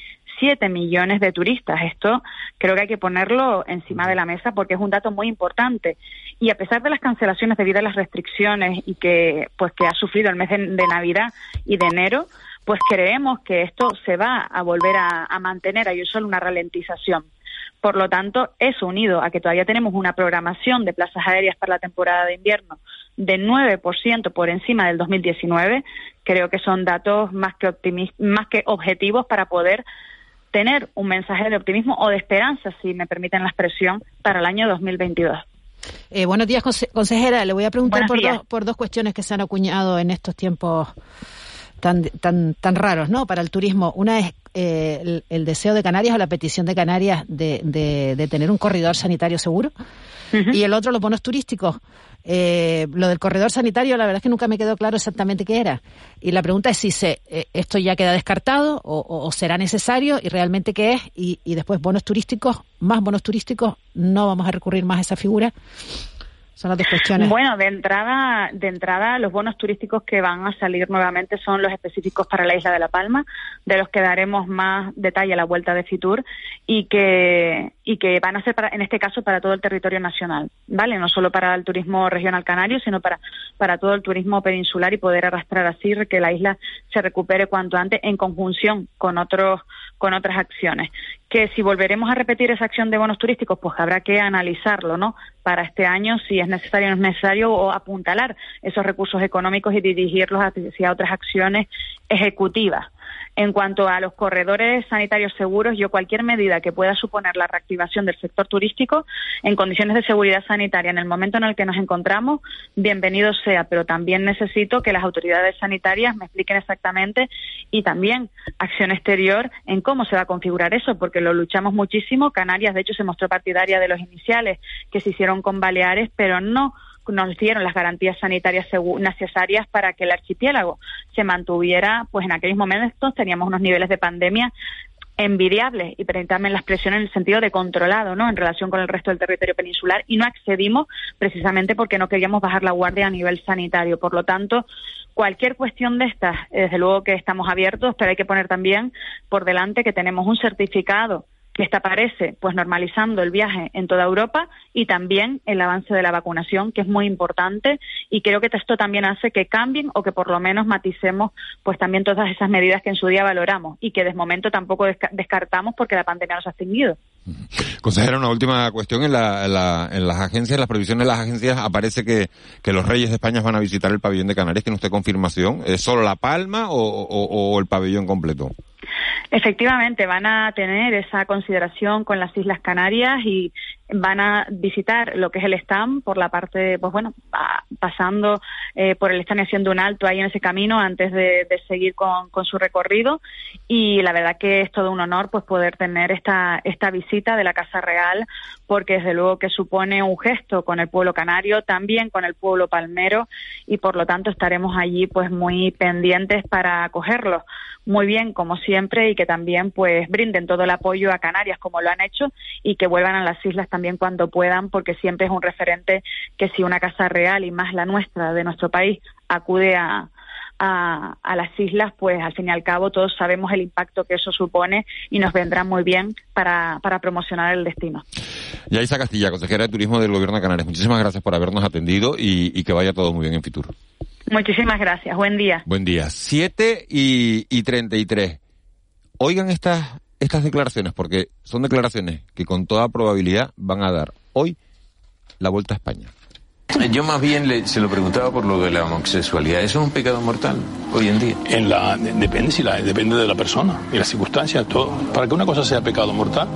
7 millones de turistas. Esto creo que hay que ponerlo encima de la mesa porque es un dato muy importante. Y a pesar de las cancelaciones debido a las restricciones y que pues que ha sufrido el mes de, Navidad y de enero, pues creemos que esto se va a volver a, a mantener, hay solo una ralentización. Por lo tanto, eso unido a que todavía tenemos una programación de plazas aéreas para la temporada de invierno de 9% por encima del 2019, creo que son datos más que, más que objetivos para poder tener un mensaje de optimismo o de esperanza, si me permiten la expresión, para el año 2022. Eh, buenos días, consejera. Le voy a preguntar por dos, por dos cuestiones que se han acuñado en estos tiempos tan, tan, tan raros ¿no? para el turismo. Una es eh, el, deseo de Canarias o la petición de Canarias de, de, tener un corredor sanitario seguro. Y el otro, los bonos turísticos. Eh, lo del corredor sanitario, la verdad es que nunca me quedó claro exactamente qué era. Y la pregunta es si se, eh, esto ya queda descartado o, será necesario y realmente qué es. Y, y después, bonos turísticos, más bonos turísticos, no vamos a recurrir más a esa figura. Son las dos cuestiones. Bueno, de entrada, de entrada, los bonos turísticos que van a salir nuevamente son los específicos para la isla de La Palma, de los que daremos más detalle a la vuelta de Fitur y que y que van a ser para, en este caso para todo el territorio nacional, ¿vale? No solo para el turismo regional canario, sino para para todo el turismo peninsular y poder arrastrar así que la isla se recupere cuanto antes en conjunción con otros con otras acciones que si volveremos a repetir esa acción de bonos turísticos, pues habrá que analizarlo, ¿no? Para este año, si es necesario o no es necesario, o apuntalar esos recursos económicos y dirigirlos hacia otras acciones ejecutivas. En cuanto a los corredores sanitarios seguros, yo cualquier medida que pueda suponer la reactivación del sector turístico en condiciones de seguridad sanitaria en el momento en el que nos encontramos, bienvenido sea, pero también necesito que las autoridades sanitarias me expliquen exactamente y también acción exterior en cómo se va a configurar eso, porque lo luchamos muchísimo. Canarias, de hecho, se mostró partidaria de los iniciales que se hicieron con Baleares, pero no nos dieron las garantías sanitarias necesarias para que el archipiélago se mantuviera, pues en aquellos momentos teníamos unos niveles de pandemia envidiables y permítanme la expresión en el sentido de controlado, ¿no? En relación con el resto del territorio peninsular y no accedimos precisamente porque no queríamos bajar la guardia a nivel sanitario. Por lo tanto, cualquier cuestión de estas, desde luego que estamos abiertos, pero hay que poner también por delante que tenemos un certificado esta aparece pues normalizando el viaje en toda Europa y también el avance de la vacunación que es muy importante y creo que esto también hace que cambien o que por lo menos maticemos pues también todas esas medidas que en su día valoramos y que de momento tampoco descartamos porque la pandemia nos ha extinguido. *laughs* Consejera, una última cuestión. En, la, en, las agencias, en las previsiones de las agencias, aparece que, los reyes de España van a visitar el pabellón de Canarias. ¿Tiene usted confirmación? ¿Es solo La Palma o, o el pabellón completo? Efectivamente, van a tener esa consideración con las Islas Canarias y van a visitar lo que es el stand por la parte, pues bueno, pasando eh, por el stand haciendo un alto ahí en ese camino antes de, seguir con, con, su recorrido. Y la verdad que es todo un honor pues poder tener esta, esta visita de la Casa Real porque desde luego que supone un gesto con el pueblo canario, también con el pueblo palmero y por lo tanto estaremos allí pues muy pendientes para acogerlos. Muy bien como siempre y que también pues brinden todo el apoyo a Canarias como lo han hecho y que vuelvan a las islas también cuando puedan porque siempre es un referente que si una casa real y más la nuestra de nuestro país acude a, a, las islas, pues al fin y al cabo todos sabemos el impacto que eso supone y nos vendrá muy bien para, para promocionar el destino. Yaisa Castilla, consejera de Turismo del Gobierno de Canarias, muchísimas gracias por habernos atendido y, que vaya todo muy bien en Fitur. Muchísimas gracias, buen día. Buen día. 7 y, y 33. Oigan estas, estas declaraciones, porque son declaraciones que con toda probabilidad van a dar hoy la vuelta a España. Yo más bien se lo preguntaba por lo de la homosexualidad. ¿Eso es un pecado mortal hoy en día? En la, depende, si la, depende de la persona y las circunstancias. Todo. Para que una cosa sea pecado mortal,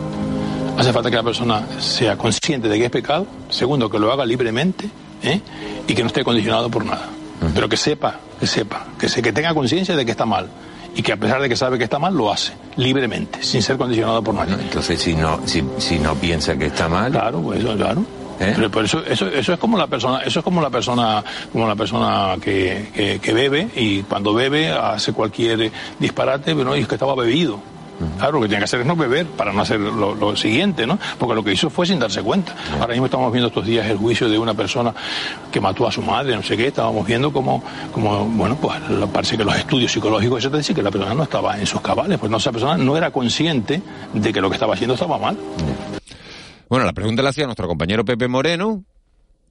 hace falta que la persona sea consciente de que es pecado. Segundo, que lo haga libremente ¿eh? y que no esté condicionado por nada. Pero que sepa, que sepa, que, se, que tenga conciencia de que está mal y que a pesar de que sabe que está mal, lo hace libremente, sin ser condicionado por nadie. entonces, si no, si, si no piensa que está mal. Claro, pues claro. ¿Eh? Pero por eso, eso, eso es como la persona, eso es como la persona, como la persona que, que, bebe y cuando bebe hace cualquier disparate, pero no, es que estaba bebido. Claro, lo que tiene que hacer es no beber para no hacer lo, siguiente, ¿no? Porque lo que hizo fue sin darse cuenta. Ahora mismo estamos viendo estos días el juicio de una persona que mató a su madre, no sé qué, estábamos viendo como, como bueno, pues parece que los estudios psicológicos, eso te que la persona no estaba en sus cabales, pues no, esa persona no era consciente de que lo que estaba haciendo estaba mal. Bueno, la pregunta la hacía nuestro compañero Pepe Moreno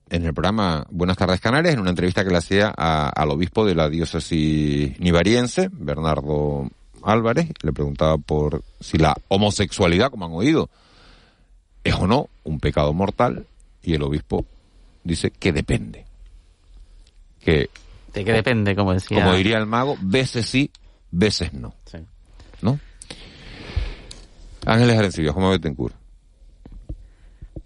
en el programa Buenas tardes Canarias, en una entrevista que le hacía al obispo de la diócesis nivariense, Bernardo Álvarez, le preguntaba por si la homosexualidad, como han oído, es o no un pecado mortal, y el obispo dice que depende. Que, de que depende, como decía. Como diría el mago, veces sí, veces no. Sí. ¿No? Ángeles Arencibia, ¿cómo cura?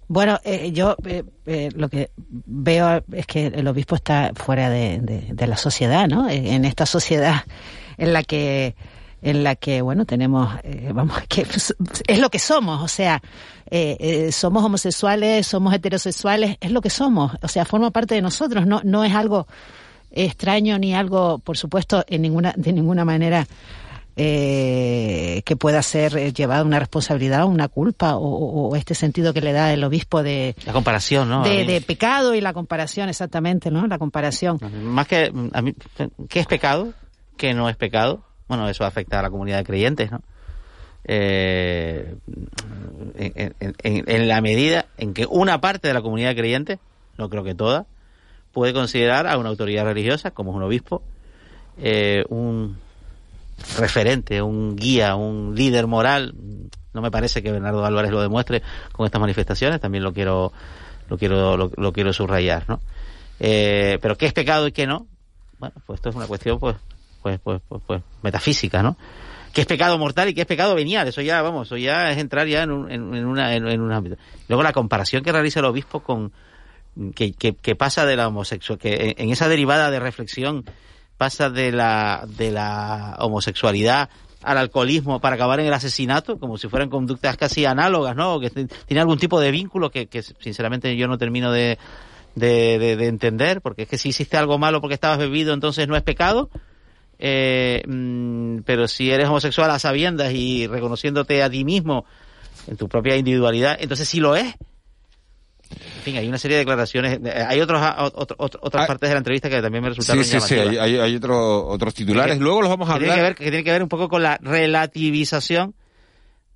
Bueno, eh, yo eh, eh, lo que veo es que el obispo está fuera de, la sociedad, ¿no? En esta sociedad en la que en la que bueno tenemos vamos *laughs* que es lo que somos o sea somos homosexuales somos heterosexuales es lo que somos o sea forma parte de nosotros no no es algo extraño ni algo por supuesto en ninguna de ninguna manera eh, que pueda ser eh, llevada una responsabilidad, una culpa o, este sentido que le da el obispo de la comparación, ¿no? De, pecado y la comparación, exactamente, ¿no? La comparación. Más que a mí, ¿qué es pecado? ¿Qué no es pecado? Bueno, eso afecta a la comunidad de creyentes, ¿no? Eh, en, la medida en que una parte de la comunidad de creyentes, no creo que toda, puede considerar a una autoridad religiosa, como es un obispo, un referente, un guía, un líder moral. No me parece que Bernardo Álvarez lo demuestre con estas manifestaciones, también lo quiero, lo quiero, lo, quiero subrayar, ¿no? Eh, pero qué es pecado y qué no, bueno, pues esto es una cuestión, pues, pues, pues, pues, pues metafísica, ¿no? ¿Qué es pecado mortal y qué es pecado venial? Eso ya, vamos, eso ya es entrar ya en un, en, una, en, un ámbito. Luego la comparación que realiza el obispo con, que, que, pasa de la homosexual, que en esa derivada de reflexión pasa de la, de la homosexualidad al alcoholismo para acabar en el asesinato, como si fueran conductas casi análogas, ¿no? que tiene algún tipo de vínculo que, que sinceramente yo no termino de, de, de, entender, porque es que si hiciste algo malo porque estabas bebido, entonces no es pecado. Eh, mm, pero si eres homosexual a sabiendas y reconociéndote a ti mismo en tu propia individualidad, entonces sí lo es. En fin, hay una serie de declaraciones. Eh, hay otros, ah, otras ah. partes de la entrevista que también me resultaron Sí, sí, sí. Hay, hay otros titulares. Luego los vamos a hablar. Tiene que, ver, que tiene que ver un poco con la relativización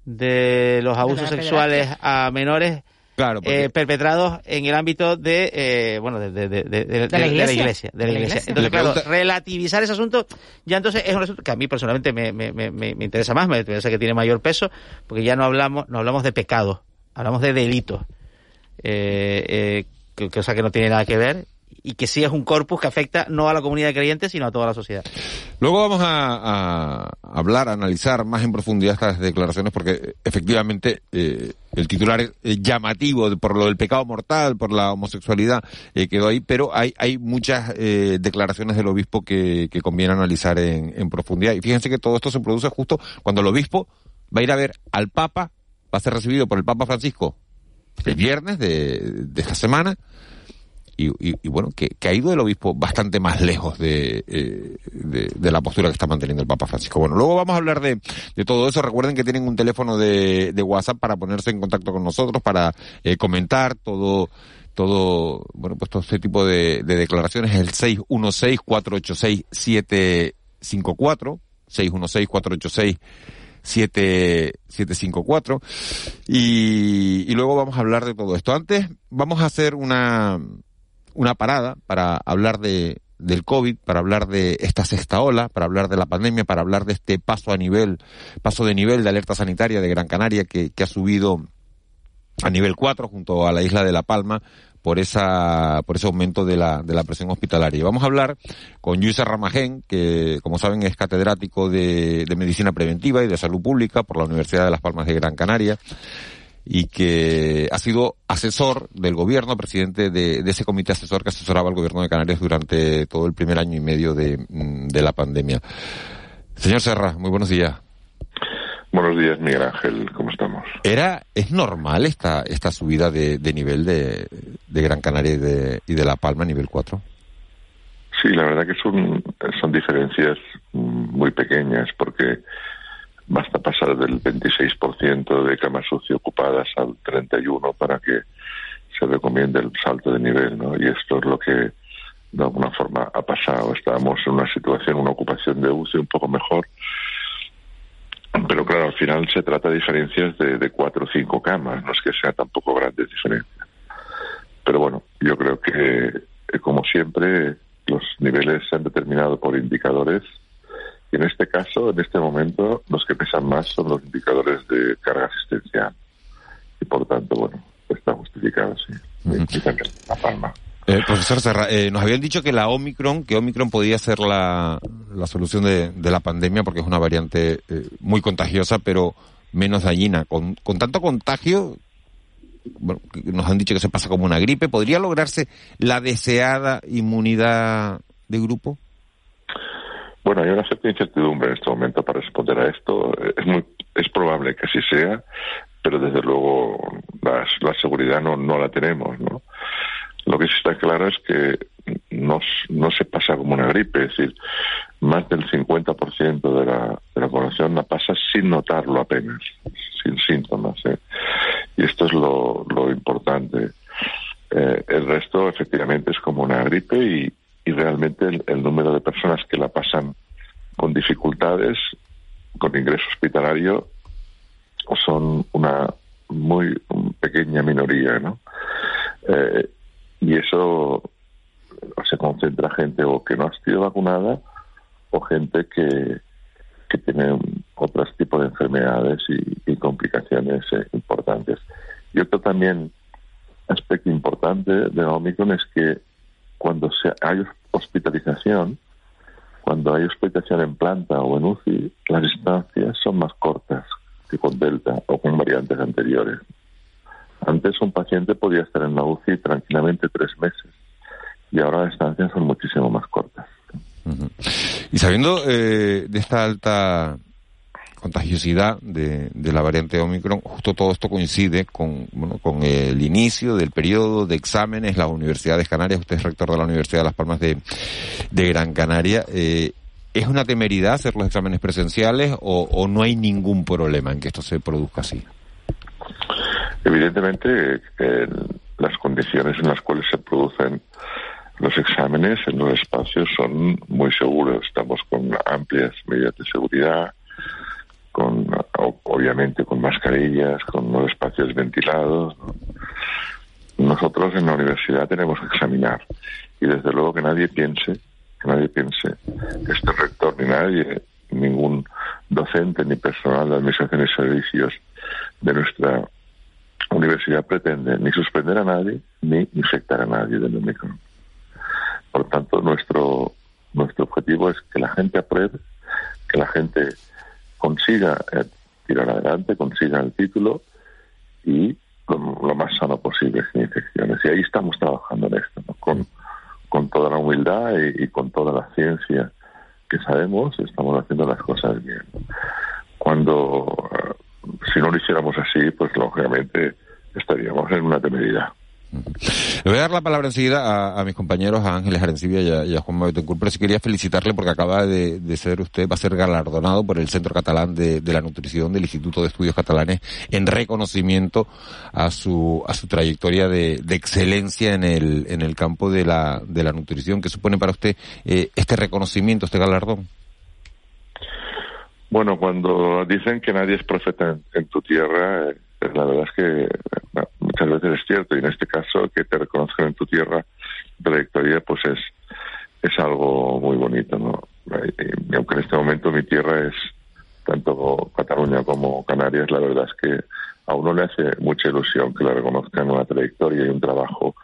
de los abusos sexuales a menores claro, eh, perpetrados en el ámbito de eh, bueno de, la iglesia, de la iglesia, entonces claro relativizar ese asunto ya entonces es un asunto que a mí personalmente me, me, me, me interesa más me interesa que tiene mayor peso porque ya no hablamos no hablamos de pecados hablamos de delitos eh, eh, cosa que no tiene nada que ver y que sí es un corpus que afecta no a la comunidad de creyentes, sino a toda la sociedad. Luego vamos a, hablar, a analizar más en profundidad estas declaraciones, porque efectivamente eh, el titular es llamativo por lo del pecado mortal, por la homosexualidad, eh, quedó ahí, pero hay, hay muchas eh, declaraciones del obispo que, conviene analizar en, en profundidad. Y fíjense que todo esto se produce justo cuando el obispo va a ir a ver al Papa, va a ser recibido por el Papa Francisco el viernes de, esta semana. Y, bueno, que, ha ido el obispo bastante más lejos eh, de, de, la postura que está manteniendo el Papa Francisco. Bueno, luego vamos a hablar de, de todo eso. Recuerden que tienen un teléfono de, WhatsApp para ponerse en contacto con nosotros, para eh, comentar todo, todo, bueno, pues todo este tipo de, declaraciones. El 616-486-754, 616-486 7754 y, y luego vamos a hablar de todo esto. Antes vamos a hacer una, una parada para hablar de, del COVID, para hablar de esta sexta ola, para hablar de la pandemia, para hablar de este paso a nivel, paso de nivel de alerta sanitaria de Gran Canaria que, que ha subido a nivel 4 junto a la isla de La Palma por esa por ese aumento de la, de la presión hospitalaria. Vamos a hablar con Luisa Ramajén, que como saben es catedrático de, de Medicina Preventiva y de Salud Pública por la Universidad de Las Palmas de Gran Canaria y que ha sido asesor del gobierno, presidente de, ese comité asesor que asesoraba al gobierno de Canarias durante todo el primer año y medio de, de la pandemia. Señor Serra, muy buenos días. Buenos días, Miguel Ángel, ¿cómo estamos? ¿Era, ¿Es normal esta, esta subida de, de nivel de, de, Gran Canaria y de, y de La Palma nivel 4? Sí, la verdad que son, son diferencias muy pequeñas porque basta pasar del 26% de camas UCI ocupadas al 31% para que se recomiende el salto de nivel, ¿no? Y esto es lo que de alguna forma ha pasado. Estábamos en una situación, una ocupación de UCI un poco mejor, pero claro, al final se trata de diferencias de, de cuatro o cinco camas, no es que sea tampoco grandes diferencias. Pero bueno, yo creo que, como siempre, los niveles se han determinado por indicadores y en este caso, en este momento, los que pesan más son los indicadores de carga asistencial. Y por tanto, bueno, está justificado, sí. La palma. Eh, profesor Serra, eh, nos habían dicho que la Omicron, que Omicron podía ser la, la solución de, de la pandemia porque es una variante eh, muy contagiosa, pero menos dañina. Con, con tanto contagio, bueno, nos han dicho que se pasa como una gripe, ¿podría lograrse la deseada inmunidad de grupo? Bueno, hay una cierta incertidumbre en este momento para responder a esto. Es, muy, es probable que así sea, pero desde luego la, la seguridad no, no la tenemos, ¿no? Lo que sí está claro es que no, no se pasa como una gripe, es decir, más del 50% de la, de la población la pasa sin notarlo apenas, sin síntomas. ¿eh? Y esto es lo, lo importante. Eh, el resto, efectivamente, es como una gripe y, y realmente el, número de personas que la pasan con dificultades, con ingreso hospitalario, son una muy pequeña minoría, ¿no? Eh, y eso se concentra gente o que no ha sido vacunada o gente que, que tiene otros tipos de enfermedades y, y complicaciones eh, importantes. Y otro también aspecto importante de Omicron es que cuando se, hay hospitalización, cuando hay hospitalización en planta o en UCI, las distancias son más cortas que con Delta o con variantes anteriores. Antes un paciente podía estar en la UCI tranquilamente tres meses y ahora las estancias son muchísimo más cortas. Y sabiendo eh, de esta alta contagiosidad de, de, la variante Omicron, justo todo esto coincide con, bueno, con el inicio del periodo de exámenes, las universidades canarias, usted es rector de la Universidad de Las Palmas de, de Gran Canaria. Eh, ¿Es una temeridad hacer los exámenes presenciales o, no hay ningún problema en que esto se produzca así? Evidentemente, eh, las condiciones en las cuales se producen los exámenes en los espacios son muy seguros. Estamos con amplias medidas de seguridad, con obviamente con mascarillas, con los espacios ventilados. ¿no? Nosotros en la universidad tenemos que examinar y desde luego que nadie piense, que nadie piense, este rector ni nadie, ningún docente ni personal de administración y servicios de nuestra universidad pretende ni suspender a nadie ni infectar a nadie del Omicron. Por tanto, nuestro, nuestro objetivo es que la gente apruebe, que la gente consiga eh, tirar adelante, consiga el título y lo, lo, más sano posible, sin infecciones. Y ahí estamos trabajando en esto, con, con toda la humildad y, y, con toda la ciencia que sabemos, estamos haciendo las cosas bien. Cuando, uh, si no lo hiciéramos así, pues lógicamente estaríamos en una temeridad. Le voy a dar la palabra enseguida a, mis compañeros, a Ángeles Arencibia y a, y a Juan pero sí quería felicitarle porque acaba de, de, ser usted, va a ser galardonado por el Centro Catalán de, la Nutrición del Instituto de Estudios Catalanes en reconocimiento a su, a su trayectoria de, excelencia en el, en el campo de la, de la nutrición. ¿Qué supone para usted eh, este reconocimiento, este galardón? Bueno, cuando dicen que nadie es profeta en, tu tierra, eh, la verdad es que muchas veces es cierto y en este caso que te reconozcan en tu tierra trayectoria pues es es algo muy bonito no y, aunque en este momento mi tierra es tanto Cataluña como Canarias la verdad es que a uno le hace mucha ilusión que le reconozcan una trayectoria y un trabajo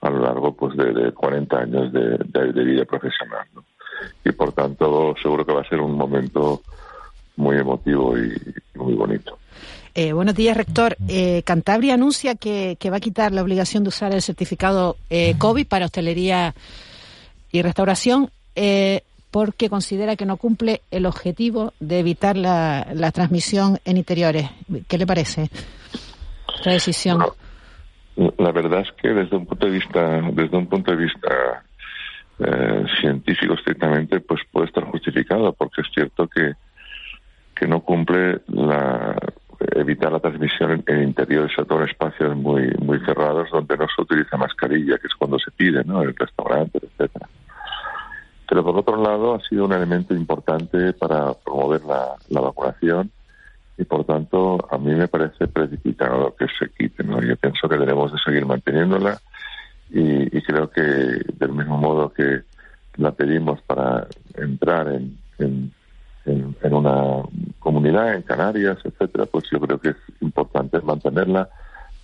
a lo largo pues de, 40 años de, de, vida profesional. Y por tanto, seguro que va a ser un momento muy emotivo y muy bonito. Eh, buenos días, rector. Eh, Cantabria anuncia que, va a quitar la obligación de usar el certificado eh, COVID para hostelería y restauración porque considera que no cumple el objetivo de evitar la, transmisión en interiores. ¿Qué le parece esta decisión? la verdad es que desde un punto de vista, desde un punto de vista científico estrictamente, pues puede estar justificado, porque es cierto que que no cumple la, evitar la transmisión en, interiores, sobre todo en espacios muy, muy cerrados donde no se utiliza mascarilla, que es cuando se pide, ¿no? En el restaurante, etcétera. Pero por otro lado ha sido un elemento importante para promover la, la vacunación y por tanto a mí me parece precipitado que se quite, ¿no? Yo pienso que debemos de seguir manteniéndola y, y creo que del mismo modo que la pedimos para entrar en, en en, una comunidad, en Canarias, etcétera, pues yo creo que es importante mantenerla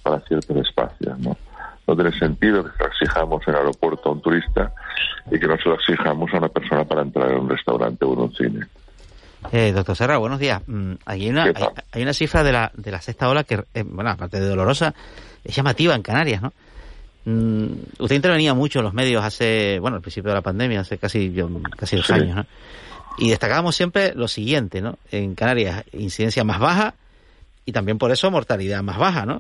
para ciertos espacios, ¿no? No tiene sentido que se lo exijamos en el aeropuerto a un turista y que no se lo exijamos a una persona para entrar en un restaurante o en un cine. Eh, doctor Serra, buenos días. Mm, hay una, hay, una cifra de la, de la sexta ola que, eh, bueno, aparte de dolorosa, es llamativa en Canarias, ¿no? Mm, usted intervenía mucho en los medios hace, bueno, al principio de la pandemia, hace casi, casi dos años, ¿no? Y destacábamos siempre lo siguiente, ¿no? En Canarias, incidencia más baja y también por eso mortalidad más baja, ¿no?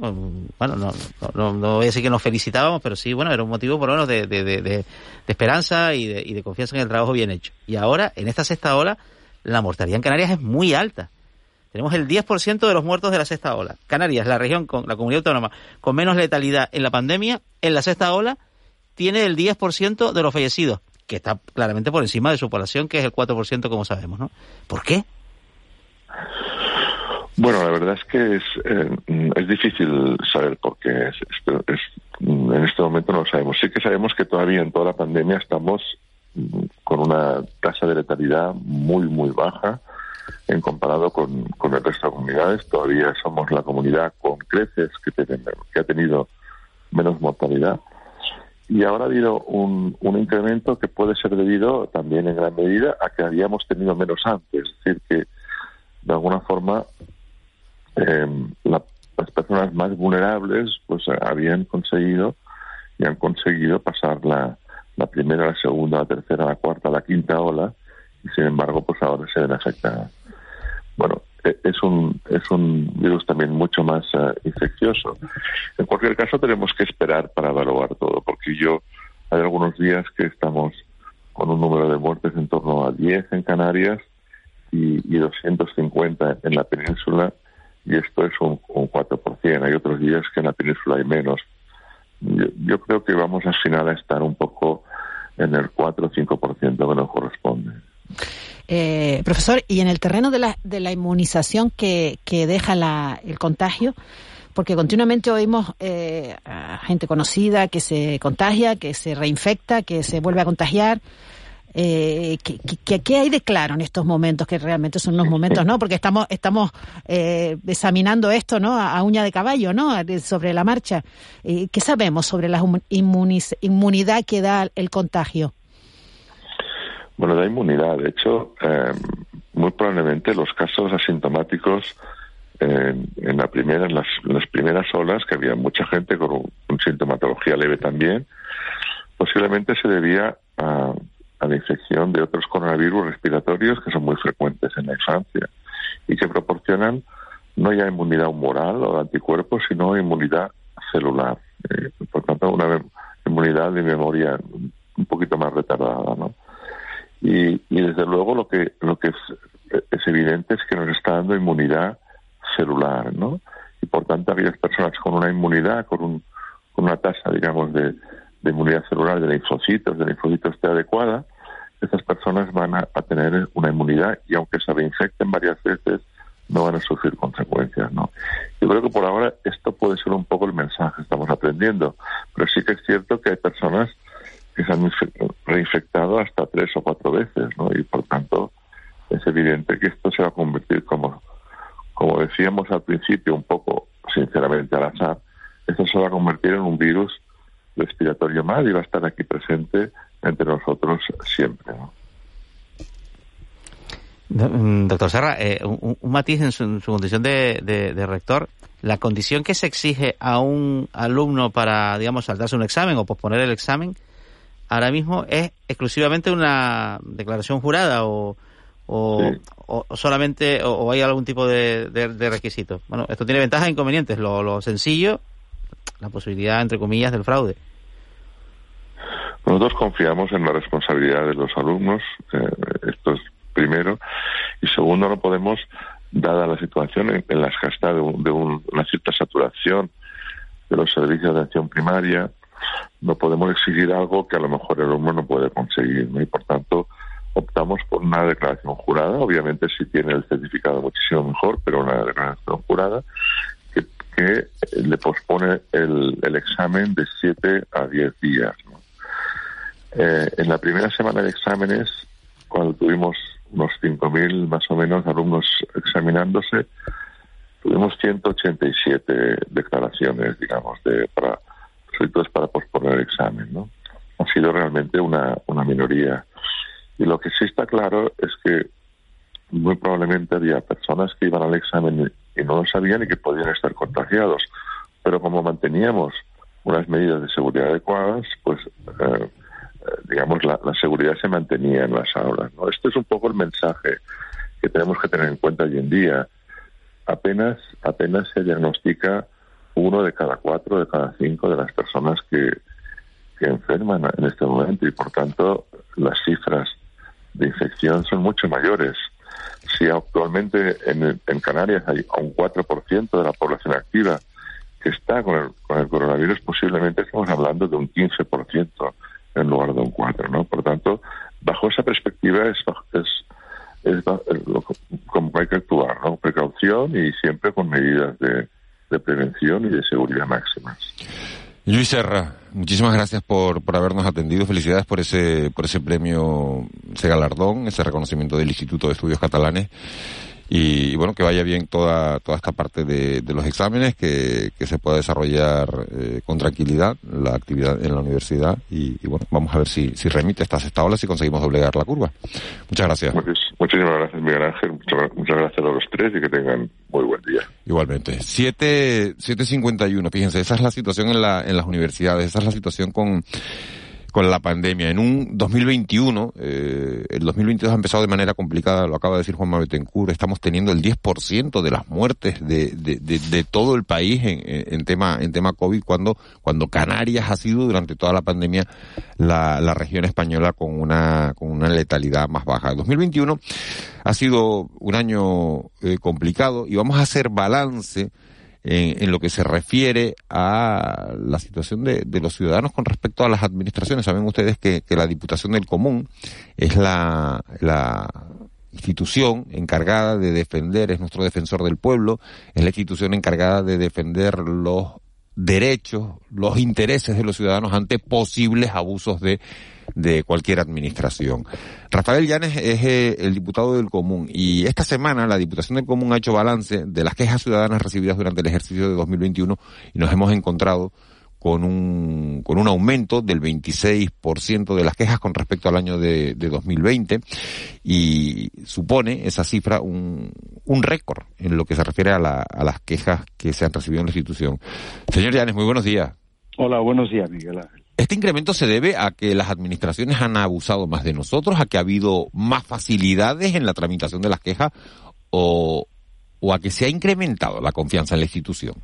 Bueno, no, no, no voy a decir que nos felicitábamos, pero sí, bueno, era un motivo por lo menos de, de, de, de esperanza y de, y de confianza en el trabajo bien hecho. Y ahora, en esta sexta ola, la mortalidad en Canarias es muy alta. Tenemos el 10% de los muertos de la sexta ola. Canarias, la región con la comunidad autónoma con menos letalidad en la pandemia, en la sexta ola tiene el 10% de los fallecidos que está claramente por encima de su población, que es el 4%, como sabemos, ¿no? ¿Por qué? Bueno, la verdad es que es, eh, es difícil saber por qué. Es, en este momento no lo sabemos. Sí que sabemos que todavía en toda la pandemia estamos mm, con una tasa de letalidad muy, muy baja en comparado con, con el resto de comunidades. Todavía somos la comunidad con creces que, que ha tenido menos mortalidad y ahora ha habido un, un, incremento que puede ser debido también en gran medida a que habíamos tenido menos antes. Es decir, que de alguna forma em, las personas más vulnerables pues habían conseguido y han conseguido pasar la, la primera, la segunda, la tercera, la cuarta, la quinta ola y sin embargo pues ahora se ven afectadas. Bueno, es un, es un virus también mucho más eh, infeccioso. En cualquier caso, tenemos que esperar para evaluar todo, porque yo hay algunos días que estamos con un número de muertes en torno a 10 en Canarias y, y 250 en la península, y esto es un, un 4%. Hay otros días que en la península hay menos. Yo, yo creo que vamos al final a estar un poco en el 4 o 5% que nos corresponde. Eh, profesor, y en el terreno de la, de la inmunización que, que deja la, el contagio, porque continuamente oímos eh, a gente conocida que se contagia, que se reinfecta, que se vuelve a contagiar. Eh, ¿qué, hay de claro en estos momentos que realmente son unos momentos, no? Porque estamos estamos eh, examinando esto, ¿no? A, uña de caballo, ¿no? sobre la marcha. Eh, ¿Qué sabemos sobre la inmunidad que da el contagio? Bueno, da inmunidad. De hecho, eh, muy probablemente los casos asintomáticos en, la primera, en las, primeras olas, que había mucha gente con un, sintomatología leve también, posiblemente se debía a, la infección de otros coronavirus respiratorios que son muy frecuentes en la infancia y que proporcionan no ya inmunidad humoral o de anticuerpos, sino inmunidad celular. Eh, por tanto, una inmunidad de memoria un poquito más retardada, ¿no? Y, desde luego lo que, lo que es, es evidente es que nos está dando inmunidad celular, ¿no? Y por tanto aquellas personas con una inmunidad, con, un, con una tasa, digamos, de, de inmunidad celular, de linfocitos, de linfocitos T adecuada, esas personas van a, tener una inmunidad y aunque se reinfecten varias veces, no van a sufrir consecuencias, ¿no? Yo creo que por ahora esto puede ser un poco el mensaje que estamos aprendiendo, pero sí que es cierto que hay personas que se han reinfectado hasta tres o cuatro veces, ¿no? Y por tanto es evidente que esto se va a convertir como, como decíamos al principio, un poco sinceramente al azar, esto se va a convertir en un virus respiratorio mal y va a estar aquí presente entre nosotros siempre. Mm, doctor Serra, eh, un, matiz en su, condición de, rector. La condición que se exige a un alumno para, digamos, saltarse un examen o posponer el examen, ahora mismo es exclusivamente una declaración jurada o, o, solamente o, hay algún tipo de, requisito. Bueno, esto tiene ventajas e inconvenientes. Lo, sencillo, la posibilidad, entre comillas, del fraude. Nosotros confiamos en la responsabilidad de los alumnos. Eh, esto es primero. Y segundo, no podemos, dada la situación en, las que está de, una cierta saturación de los servicios de atención primaria, no podemos exigir algo que a lo mejor el alumno no puede conseguir. Y por tanto, optamos por una declaración jurada. Obviamente, si tiene el certificado, muchísimo mejor, pero una declaración jurada que, le pospone el, examen de 7 a 10 días. Eh, en la primera semana de exámenes, cuando tuvimos unos 5.000 más o menos alumnos examinándose, tuvimos 187 declaraciones, digamos, de para solicitudes para posponer el examen, ¿no? Ha sido realmente una, una minoría. Y lo que sí está claro es que muy probablemente había personas que iban al examen y no lo sabían y que podían estar contagiados. Pero como manteníamos unas medidas de seguridad adecuadas, pues eh, digamos, la, seguridad se mantenía en las aulas. ¿no? Este es un poco el mensaje que tenemos que tener en cuenta hoy en día. Apenas, apenas se diagnostica uno de cada cuatro, de cada cinco de las personas que, que enferman en este momento y, por tanto, las cifras de infección son mucho mayores. Si actualmente en, Canarias hay un 4% de la población activa que está con el, con el coronavirus, posiblemente estamos hablando de un 15% en lugar de un 4, ¿no? Por tanto, bajo esa perspectiva es, es, como hay que actuar, ¿no? Precaución y siempre con medidas de, de prevención y de seguridad máximas. Luis Serra, muchísimas gracias por, por habernos atendido. Felicidades por ese, por ese premio, ese galardón, ese reconocimiento del Instituto de Estudios Catalanes y, bueno, que vaya bien toda, toda esta parte de, los exámenes, que, se pueda desarrollar eh, con tranquilidad la actividad en la universidad y, bueno, vamos a ver si, si remite esta ola, si conseguimos doblegar la curva. Muchas gracias. muchísimas gracias, Miguel Ángel. Muchas, gracias a los tres y que tengan muy buen día. Igualmente. 7.51, fíjense, esa es la situación en, la, en las universidades, esa es la situación con con la pandemia. En un 2021, eh, el 2022 ha empezado de manera complicada, lo acaba de decir Juan Betancourt, estamos teniendo el 10% de las muertes de, de, de, todo el país en, en, tema en tema COVID, cuando, cuando Canarias ha sido durante toda la pandemia la, la región española con una, con una letalidad más baja. El 2021 ha sido un año eh, complicado y vamos a hacer balance en, lo que se refiere a la situación de, los ciudadanos con respecto a las administraciones. Saben ustedes que, la Diputación del Común es la, la institución encargada de defender, es nuestro defensor del pueblo, es la institución encargada de defender los derechos, los intereses de los ciudadanos ante posibles abusos de de cualquier administración. Rafael Llanes es eh, el diputado del Común y esta semana la Diputación del Común ha hecho balance de las quejas ciudadanas recibidas durante el ejercicio de 2021 y nos hemos encontrado con un, con un aumento del 26% de las quejas con respecto al año de, de 2020 y supone esa cifra un, un récord en lo que se refiere a, la, a las quejas que se han recibido en la institución. Señor Llanes, muy buenos días. Hola, buenos días, Miguel. ¿Este incremento se debe a que las administraciones han abusado más de nosotros, a que ha habido más facilidades en la tramitación de las quejas o, a que se ha incrementado la confianza en la institución?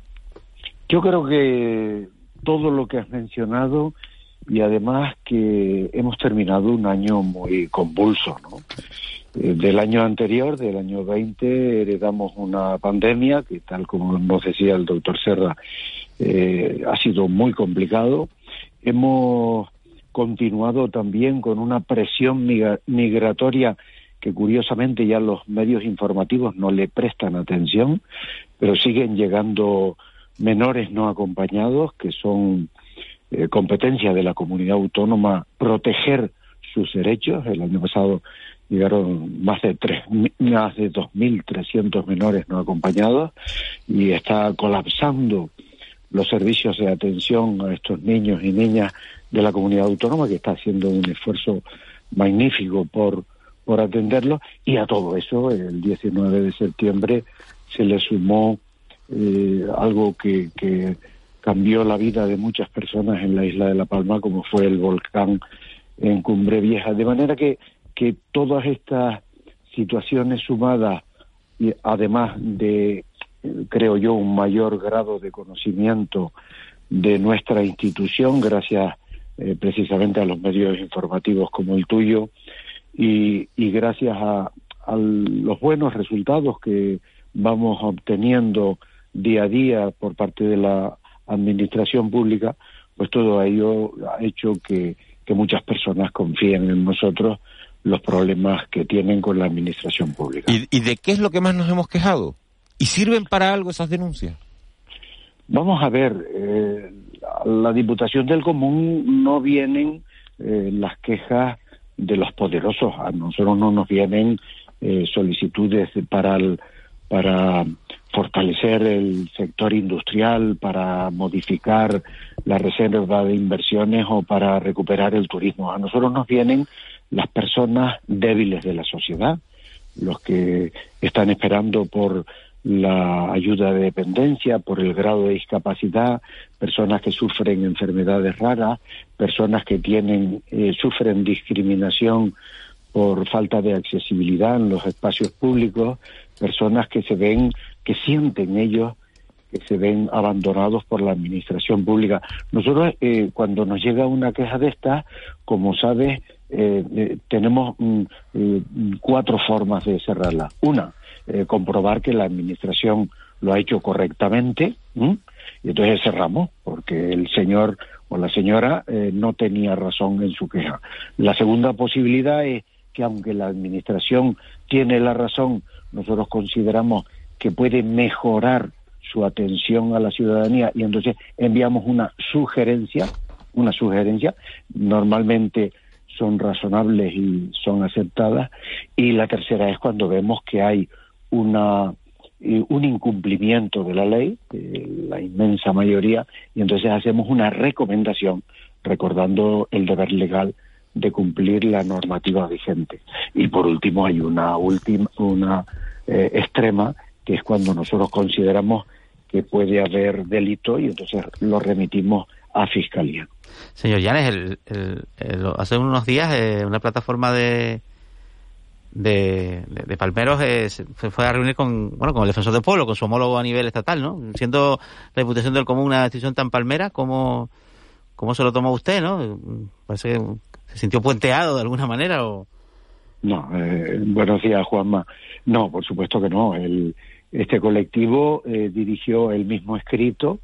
Yo creo que todo lo que has mencionado y además que hemos terminado un año muy convulso, ¿no? Eh, del año anterior, del año 20, heredamos una pandemia que, tal como nos decía el doctor Serra, eh, ha sido muy complicado Hemos continuado también con una presión migratoria que curiosamente ya los medios informativos no le prestan atención, pero siguen llegando menores no acompañados, que son eh, competencia de la comunidad autónoma proteger sus derechos. El año pasado llegaron más de más de 2.300 menores no acompañados y está colapsando los servicios de atención a estos niños y niñas de la comunidad autónoma, que está haciendo un esfuerzo magnífico por, por atenderlos, y a todo eso, el 19 de septiembre se le sumó eh, algo que, que cambió la vida de muchas personas en la isla de La Palma, como fue el volcán en Cumbre Vieja. De manera que, que todas estas situaciones sumadas, y además de, creo yo, un mayor grado de conocimiento de nuestra institución, gracias eh, precisamente a los medios informativos como el tuyo, y, y gracias a, a los buenos resultados que vamos obteniendo día a día por parte de la administración pública, pues todo ello ha hecho que, que muchas personas confíen en nosotros los problemas que tienen con la administración pública. ¿Y, de qué es lo que más nos hemos quejado? ¿Y sirven para algo esas denuncias? Vamos a ver, eh, la Diputación del Común no vienen eh, las quejas de los poderosos, a nosotros no nos vienen eh, solicitudes para el, para fortalecer el sector industrial, para modificar la reserva de inversiones o para recuperar el turismo. A nosotros nos vienen las personas débiles de la sociedad, los que están esperando por la ayuda de dependencia, por el grado de discapacidad, personas que sufren enfermedades raras, personas que tienen eh, sufren discriminación por falta de accesibilidad en los espacios públicos, personas que se ven, que sienten ellos que se ven abandonados por la administración pública. Nosotros, eh, cuando nos llega una queja de esta, como sabes, eh, eh, tenemos mm, cuatro formas de cerrarla. Una, comprobar que la administración lo ha hecho correctamente, y entonces cerramos, porque el señor o la señora no tenía razón en su queja. La segunda posibilidad es que aunque la Administración tiene la razón, nosotros consideramos que puede mejorar su atención a la ciudadanía y entonces enviamos una sugerencia, una sugerencia, normalmente son razonables y son aceptadas, y la tercera es cuando vemos que hay una eh, un incumplimiento de la ley, la inmensa mayoría, y entonces hacemos una recomendación recordando el deber legal de cumplir la normativa vigente. Y por último hay una última, una eh, extrema, que es cuando nosotros consideramos que puede haber delito y entonces lo remitimos a fiscalía. Señor Llanes, hace unos días eh, una plataforma de, de, de, Palmeros eh, se fue a reunir con bueno con el defensor del pueblo, con su homólogo a nivel estatal, ¿no? Siendo la Diputación del Común una decisión tan palmera, ¿cómo, cómo se lo tomó usted, no? Parece ¿Se sintió puenteado de alguna manera o...? No, eh, buenos días, Juanma. No, por supuesto que no. El, este colectivo eh, dirigió el mismo escrito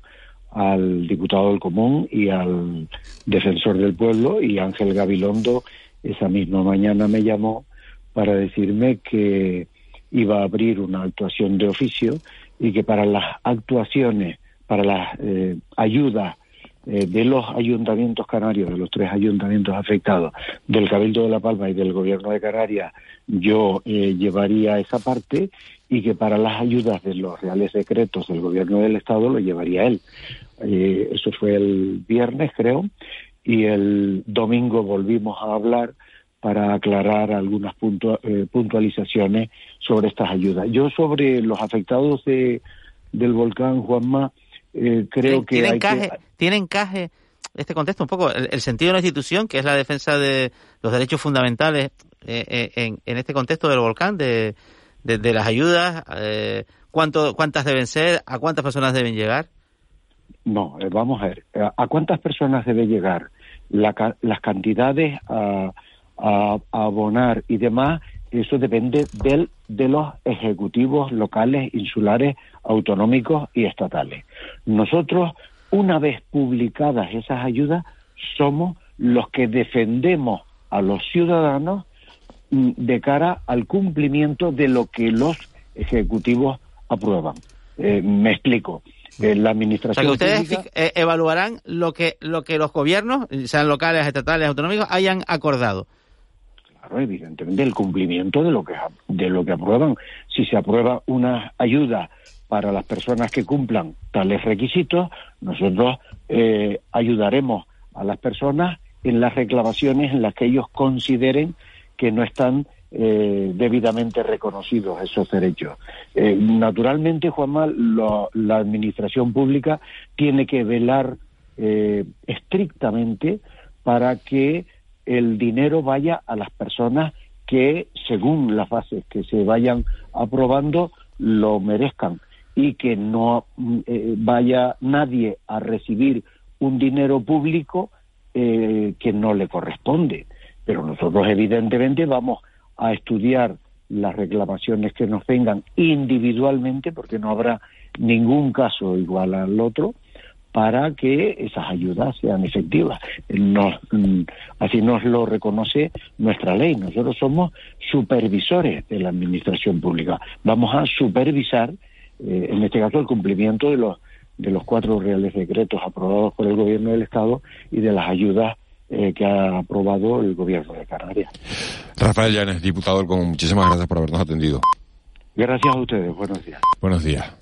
al diputado del Común y al defensor del pueblo y Ángel Gabilondo esa misma mañana me llamó para decirme que iba a abrir una actuación de oficio y que para las actuaciones, para las eh, ayudas eh, de los ayuntamientos canarios, de los tres ayuntamientos afectados, del Cabildo de La Palma y del Gobierno de Canarias, yo eh, llevaría esa parte y que para las ayudas de los reales decretos del Gobierno del Estado lo llevaría él. Eh, eso fue el viernes, creo, y el domingo volvimos a hablar para aclarar algunas puntualizaciones sobre estas ayudas. Yo sobre los afectados de, del volcán Juanma, eh, creo que, ¿Tiene encaje, ¿Tiene encaje este contexto un poco el, sentido de la institución, que es la defensa de los derechos fundamentales eh, eh, en, en, este contexto del volcán, de, de, las ayudas? Eh, ¿cuánto, ¿Cuántas deben ser? ¿A cuántas personas deben llegar? No, vamos a ver. ¿A cuántas personas debe llegar? La, las cantidades a, a, a abonar y demás eso depende del, de los ejecutivos locales, insulares, autonómicos y estatales. Nosotros, una vez publicadas esas ayudas, somos los que defendemos a los ciudadanos mm, de cara al cumplimiento de lo que los ejecutivos aprueban. Eh, me explico. Eh, la administración. O sea, que ustedes eh, evaluarán lo que, lo que los gobiernos, sean locales, estatales, autonómicos, hayan acordado evidentemente el cumplimiento de lo que de lo que aprueban. Si se aprueba una ayuda para las personas que cumplan tales requisitos, nosotros eh, ayudaremos a las personas en las reclamaciones en las que ellos consideren que no están eh, debidamente reconocidos esos derechos. Eh, naturalmente, Juanma, la administración pública tiene que velar estrictamente para que el dinero vaya a las personas que, según las bases que se vayan aprobando, lo merezcan y que no vaya nadie a recibir un dinero público que no le corresponde. Pero nosotros, evidentemente, vamos a estudiar las reclamaciones que nos vengan individualmente, porque no habrá ningún caso igual al otro, para que esas ayudas sean efectivas. Mm, así nos lo reconoce nuestra ley. Nosotros somos supervisores de la administración pública. Vamos a supervisar, eh, en este caso, el cumplimiento de los de los cuatro reales decretos aprobados por el Gobierno del Estado y de las ayudas eh, que ha aprobado el gobierno de Canarias. Rafael Llanes, diputado, con muchísimas gracias por habernos atendido. Gracias a ustedes, buenos días. Buenos días.